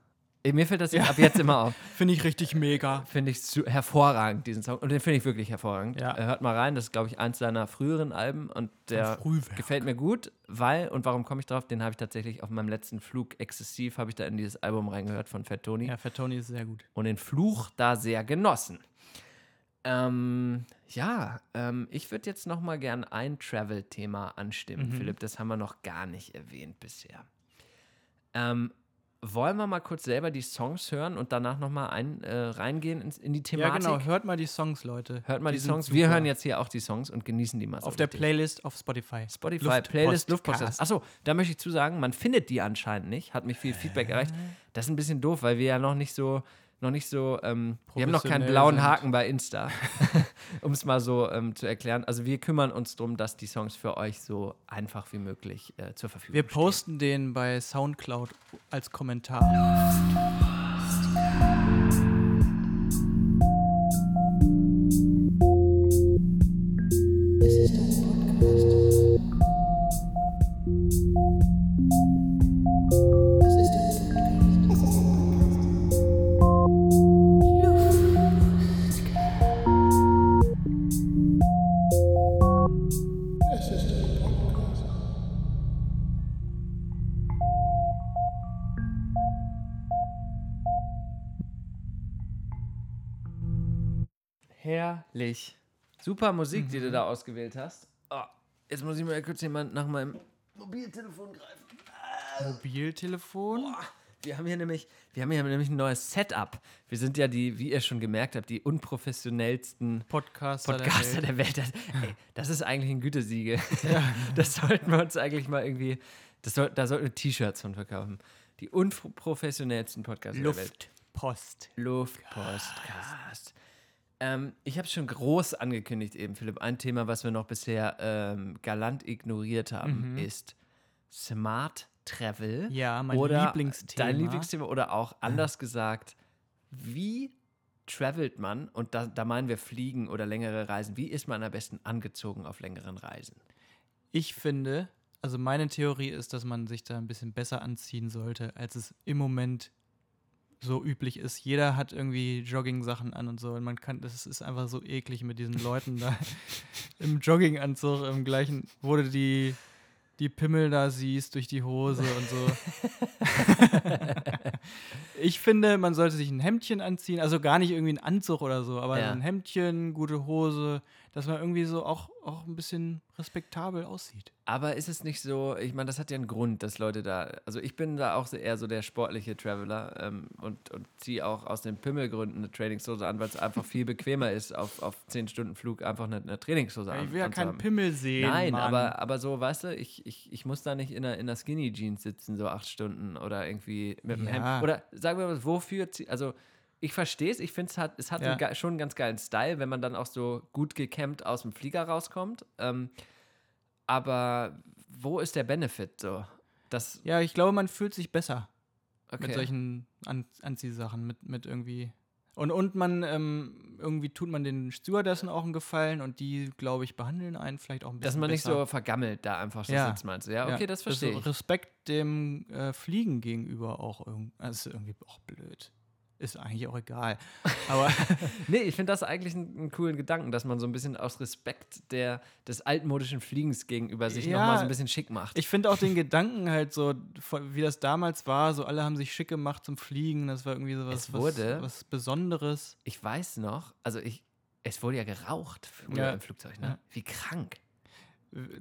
Mir fällt das ab jetzt immer auf. Finde ich richtig mega. Finde ich hervorragend, diesen Song. Und den finde ich wirklich hervorragend. Ja. Äh, hört mal rein, das ist, glaube ich, eins seiner früheren Alben und der gefällt mir gut, weil, und warum komme ich drauf? Den habe ich tatsächlich auf meinem letzten Flug exzessiv, habe ich da in dieses Album reingehört von Fat Tony Ja, Fat Tony ist sehr gut. und den Fluch da sehr genossen. Ähm, ja, ähm, ich würde jetzt noch mal gern ein Travel-Thema anstimmen, Mhm. Philipp. Das haben wir noch gar nicht erwähnt bisher. Ähm, wollen wir mal kurz selber die Songs hören und danach noch mal ein, äh, reingehen ins, in die Ja, Thematik? genau. Hört mal die Songs, Leute. Hört mal die, sind Songs. Wir hören jetzt hier auch die Songs und genießen die mal so auf der richtig. Playlist auf Spotify. Spotify, Luftpost- Playlist, Luftpost. Cast. Achso, da möchte ich zu sagen, man findet die anscheinend nicht. Hat mich viel Feedback erreicht. Das ist ein bisschen doof, weil wir ja noch nicht so, noch nicht so, ähm, wir haben noch keinen blauen sind. Haken bei Insta, um es mal so ähm, zu erklären. Also wir kümmern uns darum, dass die Songs für euch so einfach wie möglich äh, zur Verfügung Wir stehen. posten den bei Soundcloud als Kommentar. Super Musik, die du Mhm. da ausgewählt hast. Oh, jetzt muss ich mal kurz jemand nach meinem Mobiltelefon greifen. Mobiltelefon. Wir haben hier nämlich, wir haben hier nämlich ein neues Setup. Wir sind ja die, wie ihr schon gemerkt habt, die unprofessionellsten Podcaster, Podcaster der Welt. der Welt. Das, ey, das ist eigentlich ein Gütesiegel. Das sollten wir uns eigentlich mal irgendwie, das soll, da sollten wir T-Shirts von verkaufen. Die unprofessionellsten Podcaster der Welt. Luftpost. Luftpostcast. Ähm, ich habe es schon groß angekündigt eben, Philipp. Ein Thema, was wir noch bisher ähm, galant ignoriert haben, ist Smart Travel. Ja, mein oder Lieblingsthema. Dein Lieblingsthema oder auch anders gesagt, wie travelt man, und da, da meinen wir Fliegen oder längere Reisen, wie ist man am besten angezogen auf längeren Reisen? Ich finde, also meine Theorie ist, dass man sich da ein bisschen besser anziehen sollte, als es im Moment so üblich ist. Jeder hat irgendwie Jogging-Sachen an und so. Und man kann, das ist einfach so eklig mit diesen Leuten da im Jogginganzug, im gleichen, wo du die, die Pimmel da siehst durch die Hose und so. ich finde, man sollte sich ein Hemdchen anziehen, also gar nicht irgendwie ein Anzug oder so, aber Ja. ein Hemdchen, gute Hose, dass man irgendwie so auch, auch ein bisschen respektabel aussieht. Aber ist es nicht so, ich meine, das hat ja einen Grund, dass Leute da, also ich bin da auch eher so der sportliche Traveler ähm, und, und ziehe auch aus den Pimmelgründen eine Trainingshose an, weil es einfach viel bequemer ist, auf, auf 10 Stunden Flug einfach eine, eine Trainingshose an, ich will ja keinen. Pimmel sehen. Nein, Mann. aber, aber so, weißt du, ich, ich, ich muss da nicht in einer, in einer Skinny Jeans sitzen, so acht Stunden oder irgendwie mit dem Ja. Hemd. Oder sagen wir mal, wofür, also ich verstehe es, ich finde es hat, es hat Ja. einen schon einen ganz geilen Style, wenn man dann auch so gut gekämmt aus dem Flieger rauskommt. Ähm, aber wo ist der Benefit so? Das, Ja, ich glaube, man fühlt sich besser okay. mit solchen An Anziehsachen, mit, mit irgendwie. Und, und man, ähm, irgendwie tut man den Stewardessen auch einen Gefallen und die, glaube ich, behandeln einen vielleicht auch ein bisschen dass man nicht besser. so vergammelt da einfach so Ja. sitzt, meinst du? Ja, okay, das ist verstehe ich. Respekt dem äh, Fliegen gegenüber auch irgendwie. Das ist irgendwie auch blöd. Ist eigentlich auch egal. Aber Nee, ich finde das eigentlich einen, einen coolen Gedanken, dass man so ein bisschen aus Respekt der, des altmodischen Fliegens gegenüber sich Ja, nochmal so ein bisschen schick macht. ich finde auch den Gedanken halt so, wie das damals war, so alle haben sich schick gemacht zum Fliegen. Das war irgendwie so was, wurde- was, was Besonderes. Ich weiß noch, also ich, es wurde ja geraucht Ja. im Flugzeug, ne? Ja. Wie krank.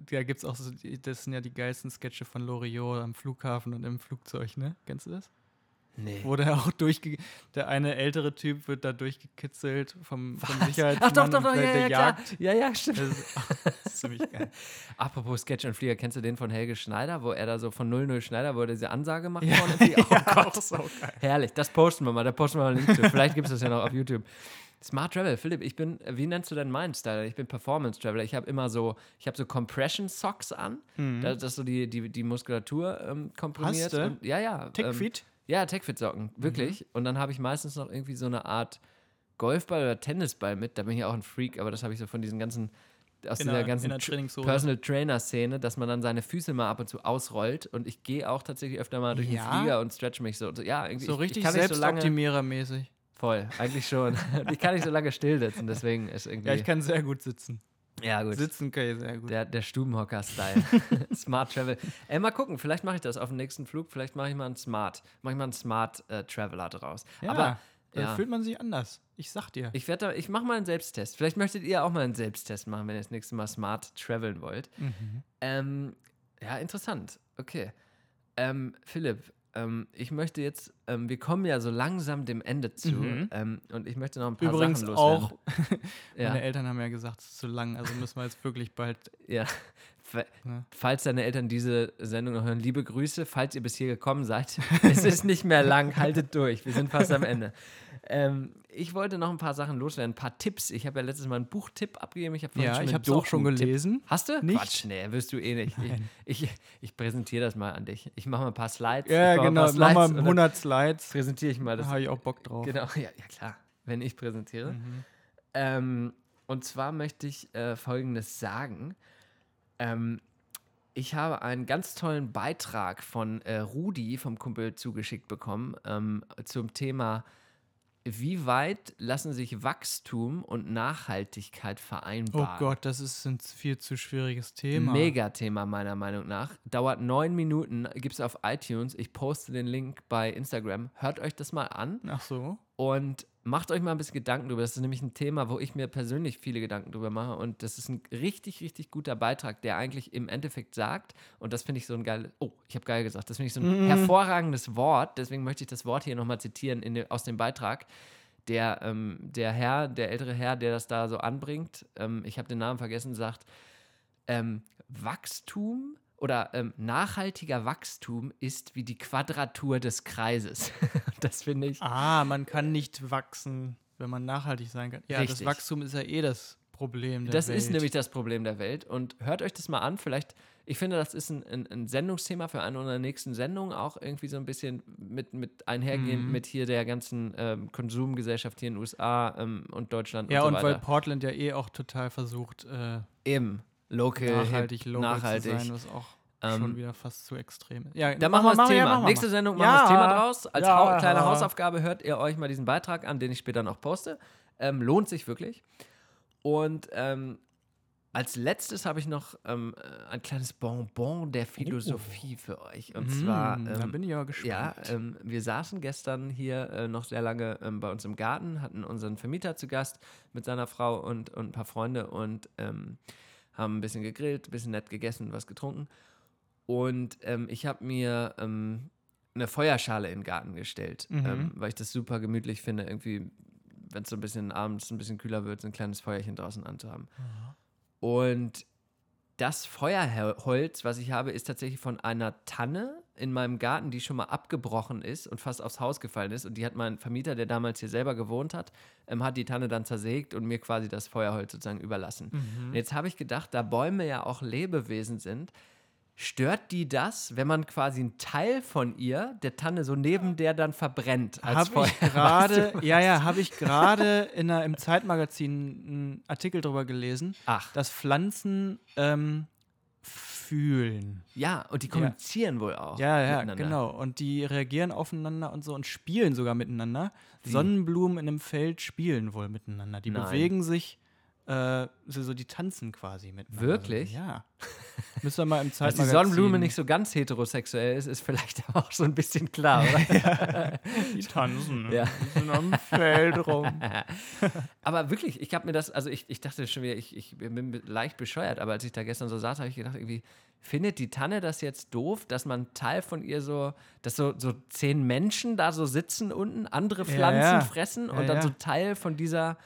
Da gibt es auch so, das sind ja die geilsten Sketche von Loriot am Flughafen und im Flugzeug, ne? Kennst du das? Nee. Wo der auch durchge... Der eine ältere Typ wird da durchgekitzelt vom, vom? Sicherheitsmann. Ach doch, doch, doch, ja, ja, jagt. Ja, ja, stimmt. Das ist, das ist ziemlich geil. Apropos Sketch und Flieger, kennst du den von Helge Schneider, wo er da so von 00 Schneider, wo er diese Ansage macht Ja, vorne? Oh ja, Gott, auch so geil. herrlich. Das posten wir mal, da posten wir mal einen Link zu. Vielleicht gibt es das ja noch auf YouTube. Smart Travel, Philipp, ich bin, wie nennst du denn meinen Style? Ich bin Performance Traveler. Ich habe immer so, ich habe so Compression Socks an, da, das so die, die, die Muskulatur ähm, komprimiert. Hast du? Und, ja, ja. ähm, Tickfeet? Ja, Techfit-Socken, wirklich. Und dann habe ich meistens noch irgendwie so eine Art Golfball oder Tennisball mit. Da bin ich ja auch ein Freak, aber das habe ich so von diesen ganzen, aus In dieser der- ganzen. Personal Trainer-Szene, dass man dann seine Füße mal ab und zu ausrollt. Und ich gehe auch tatsächlich öfter mal durch Ja? den Flieger und stretch mich so. so ja, irgendwie. So ich, richtig ich kann nicht so Selbstoptimierer-mäßig. Voll, eigentlich schon. ich kann nicht so lange still sitzen, deswegen ist irgendwie. Ja, ich kann sehr gut sitzen. Ja, gut. Sitzen kann ich sehr gut. Der, der Stubenhocker-Style. Smart Travel. Ey, mal gucken, vielleicht mache ich das auf dem nächsten Flug. Vielleicht mache ich mal einen Smart, mache ich mal einen Smart äh, Traveler draus. ja, Aber da ja. fühlt man sich anders. Ich sag dir. ich werde, ich mache mal einen Selbsttest. Vielleicht möchtet ihr auch mal einen Selbsttest machen, wenn ihr das nächste Mal smart traveln wollt. Mhm. Ähm, ja, interessant. Okay. Ähm, Philipp, ähm, ich möchte jetzt, ähm, wir kommen ja so langsam dem Ende zu Mhm. ähm, und ich möchte noch ein paar Übrigens Sachen auch, loswerden. Ja, meine Eltern haben ja gesagt, es ist zu lang, also müssen wir jetzt wirklich bald. ja. Ja. Falls deine Eltern diese Sendung noch hören, liebe Grüße, falls ihr bis hier gekommen seid. es ist nicht mehr lang, haltet durch, wir sind fast am Ende. Ähm, ich wollte noch ein paar Sachen loswerden, ein paar Tipps. Ich habe ja letztes Mal einen Buchtipp abgegeben. Ich habe vorhin Ja, ich habe es auch schon gelesen. Hast du? Nicht? Quatsch, nee, wirst du eh nicht. Nein. Ich, ich, ich präsentiere das mal an dich. Ich mache mal ein paar Slides. Ja, genau. Paar Mach mal Slides und dann 100 Slides. Präsentiere ich mal Da habe ich auch Bock drauf. Genau, ja, ja klar, wenn ich präsentiere. Mhm. Ähm, und zwar möchte ich äh, Folgendes sagen. Ähm, ich habe einen ganz tollen Beitrag von äh, Rudi vom Kumpel zugeschickt bekommen ähm, zum Thema, wie weit lassen sich Wachstum und Nachhaltigkeit Oh vereinbaren? Gott, das ist ein viel zu schwieriges Thema. Mega-Thema meiner Meinung nach. Dauert neun Minuten, gibt es auf iTunes. Ich poste den Link bei Instagram. Hört euch das mal an Ach so. und macht euch mal ein bisschen Gedanken drüber. Das ist nämlich ein Thema, wo ich mir persönlich viele Gedanken drüber mache. Und das ist ein richtig, richtig guter Beitrag, der eigentlich im Endeffekt sagt, und das finde ich so ein geiles, oh, ich habe geil gesagt, das finde ich so ein Mhm. hervorragendes Wort. Deswegen möchte ich das Wort hier nochmal zitieren in aus dem Beitrag. Der, ähm, der Herr, der ältere Herr, der das da so anbringt, ähm, ich habe den Namen vergessen, sagt, ähm, Wachstum oder ähm, nachhaltiger Wachstum ist wie die Quadratur des Kreises. das finde ich. Ah, man kann nicht wachsen, wenn man nachhaltig sein kann. Ja, Richtig. das Wachstum ist ja eh das Problem der Das Welt. ist nämlich das Problem der Welt. Und hört euch das mal an. Vielleicht, ich finde, das ist ein, ein, ein Sendungsthema für eine unserer nächsten Sendungen, auch irgendwie so ein bisschen mit, mit einhergehend Mhm. mit hier der ganzen ähm, Konsumgesellschaft hier in den USA ähm, und Deutschland Ja, und und so weil weiter. Portland ja eh auch total versucht, äh, Eben. Local, nachhaltig, local nachhaltig. zu sein, was auch Ähm, schon wieder fast zu extrem. Ja, Dann machen wir das ja, Thema. wir Nächste. Sendung machen wir Ja. das Thema draus. Als Ja. Kleine Hausaufgabe hört ihr euch mal diesen Beitrag an, den ich später noch poste. Ähm, lohnt sich wirklich. Und ähm, als letztes habe ich noch ähm, äh, ein kleines Bonbon der Philosophie für euch. Und zwar. Mm, da ähm, bin ich aber gespannt. ja, ähm, wir saßen gestern hier äh, noch sehr lange ähm, bei uns im Garten, hatten unseren Vermieter zu Gast mit seiner Frau und, und ein paar Freunde und ähm, haben ein bisschen gegrillt, ein bisschen nett gegessen, was getrunken. Und ähm, ich habe mir ähm, eine Feuerschale in den Garten gestellt, Mhm. ähm, weil ich das super gemütlich finde, irgendwie, wenn es so ein bisschen abends ein bisschen kühler wird, so ein kleines Feuerchen draußen anzuhaben. Und das Feuerholz, was ich habe, ist tatsächlich von einer Tanne in meinem Garten, die schon mal abgebrochen ist und fast aufs Haus gefallen ist. Und die hat mein Vermieter, der damals hier selber gewohnt hat, ähm, hat die Tanne dann zersägt und mir quasi das Feuerholz sozusagen überlassen. Mhm. Jetzt habe ich gedacht, da Bäume ja auch Lebewesen sind, stört die das, wenn man quasi einen Teil von ihr, der Tanne, so neben der dann verbrennt als Habe ich gerade, ja, ja, habe ich gerade im Zeitmagazin einen Artikel drüber gelesen, Ach, dass Pflanzen ähm, fühlen. ja, und die kommunizieren wohl auch. Ja, ja, genau. Und die reagieren aufeinander und so und spielen sogar miteinander. Wie? Sonnenblumen in einem Feld spielen wohl miteinander. Die Nein. bewegen sich, äh, so, so die tanzen quasi miteinander. Wirklich? Ja. Müssen wir mal im Dass die. Sonnenblume nicht so ganz heterosexuell ist, ist vielleicht auch so ein bisschen klar, oder? Die tanzen, ne? Ja. Die sind am Feld rum. aber wirklich, ich habe mir das, also ich, ich dachte schon wieder, ich, ich bin leicht bescheuert, aber als ich da gestern so saß, habe ich gedacht, irgendwie, findet die Tanne das jetzt doof, dass man Teil von ihr so, dass so, so zehn Menschen da so sitzen unten, andere Pflanzen ja. fressen Ja, und dann ja. so Teil von dieser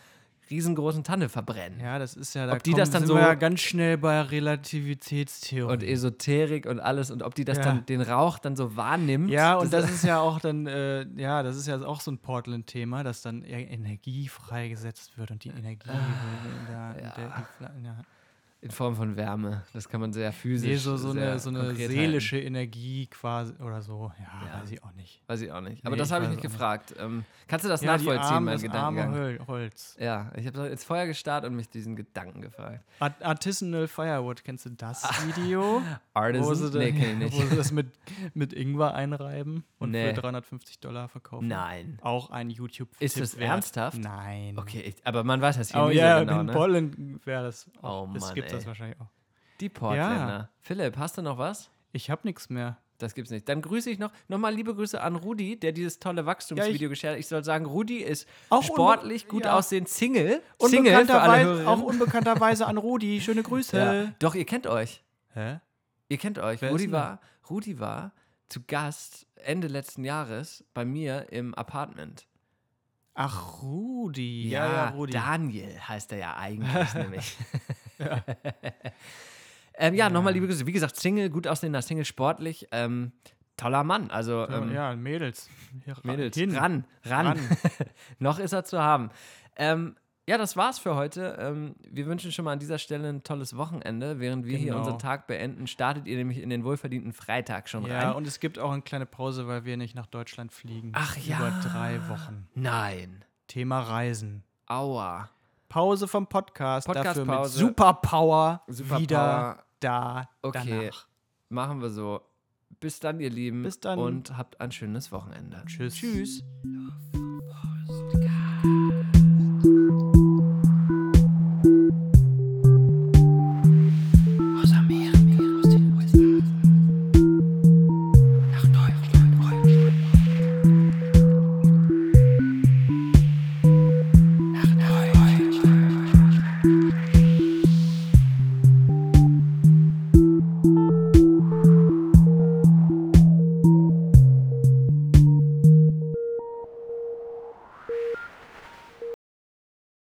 riesengroßen Tanne verbrennen? Ja, das ist ja, da Ob die das dann so- ja ganz schnell bei Relativitätstheorie. Und Esoterik und alles und ob die das Ja. dann, den Rauch dann so wahrnimmt. ja, und das ist ja auch dann, äh, ja, das ist ja auch so ein Portland-Thema, dass dann e- Energie freigesetzt wird und die Energie in der, in der, Pfla- ja. In Form von Wärme. Das kann man sehr physisch. Nee, so, so eine, so eine seelische Energie quasi oder so. Ja, Ja. weiß ich auch nicht. Weiß ich auch nicht. Aber Nee, das habe ich nicht auch nicht. gefragt. Ähm, kannst du das Ja, die nachvollziehen, arme, mein arme Gedankengang? Holz. Ja, ich habe ins Feuer gestarrt und mich diesen Gedanken gefragt. Art Artisanal Firewood, kennst du das Video? wo Artisan? sie, da- Nee, kenn ich wo nicht. sie das mit, mit Ingwer einreiben und Nee. für 350 Dollar verkaufen. Nein. Auch ein youtube Ist das ernsthaft? Nein. Okay, ich, aber man weiß das hier Oh nie ja, so genau, in ne? Polen wäre das. Oh es Mann, gibt das wahrscheinlich auch. Die Portländer. Philipp, hast du noch was? Ich habe nichts mehr. Das gibt's nicht. Dann grüße ich noch, nochmal liebe Grüße an Rudi, der dieses tolle Wachstumsvideo geshared hat. Ich soll sagen, Rudi ist Auch sportlich, gut ja. aussehend, Single. Single Unbekannterweise, auch unbekannterweise an Rudi. Schöne Grüße. ja. Doch, ihr kennt euch. Hä? Ihr kennt euch. Wer Rudi war, Rudi war zu Gast Ende letzten Jahres bei mir im Apartment. Ach, Rudi. Ja, ja, Rudi. Daniel heißt er ja eigentlich nämlich. ähm, ja, nochmal liebe Grüße. Wie gesagt, Single, gut aussehender Single, sportlich. Ähm, toller Mann. Also ähm, ja, Mädels. Hier, Mädels, hin. ran, ran. Ran. Noch ist er zu haben. Ähm, ja, das war's für heute. Ähm, wir wünschen schon mal an dieser Stelle ein tolles Wochenende. Während wir hier Genau. unseren Tag beenden, startet ihr nämlich in den wohlverdienten Freitag schon Ja, rein. und es gibt auch eine kleine Pause, weil wir nicht nach Deutschland fliegen. Ach ja. Über drei Wochen. Nein. Thema Reisen. Aua. Pause vom Podcast. dafür mit Podcast-Pause. Superpower Superpower. wieder da Okay. danach. Machen wir so. Bis dann, ihr Lieben. Bis dann. Und habt ein schönes Wochenende. Tschüss. Tschüss. Podcast.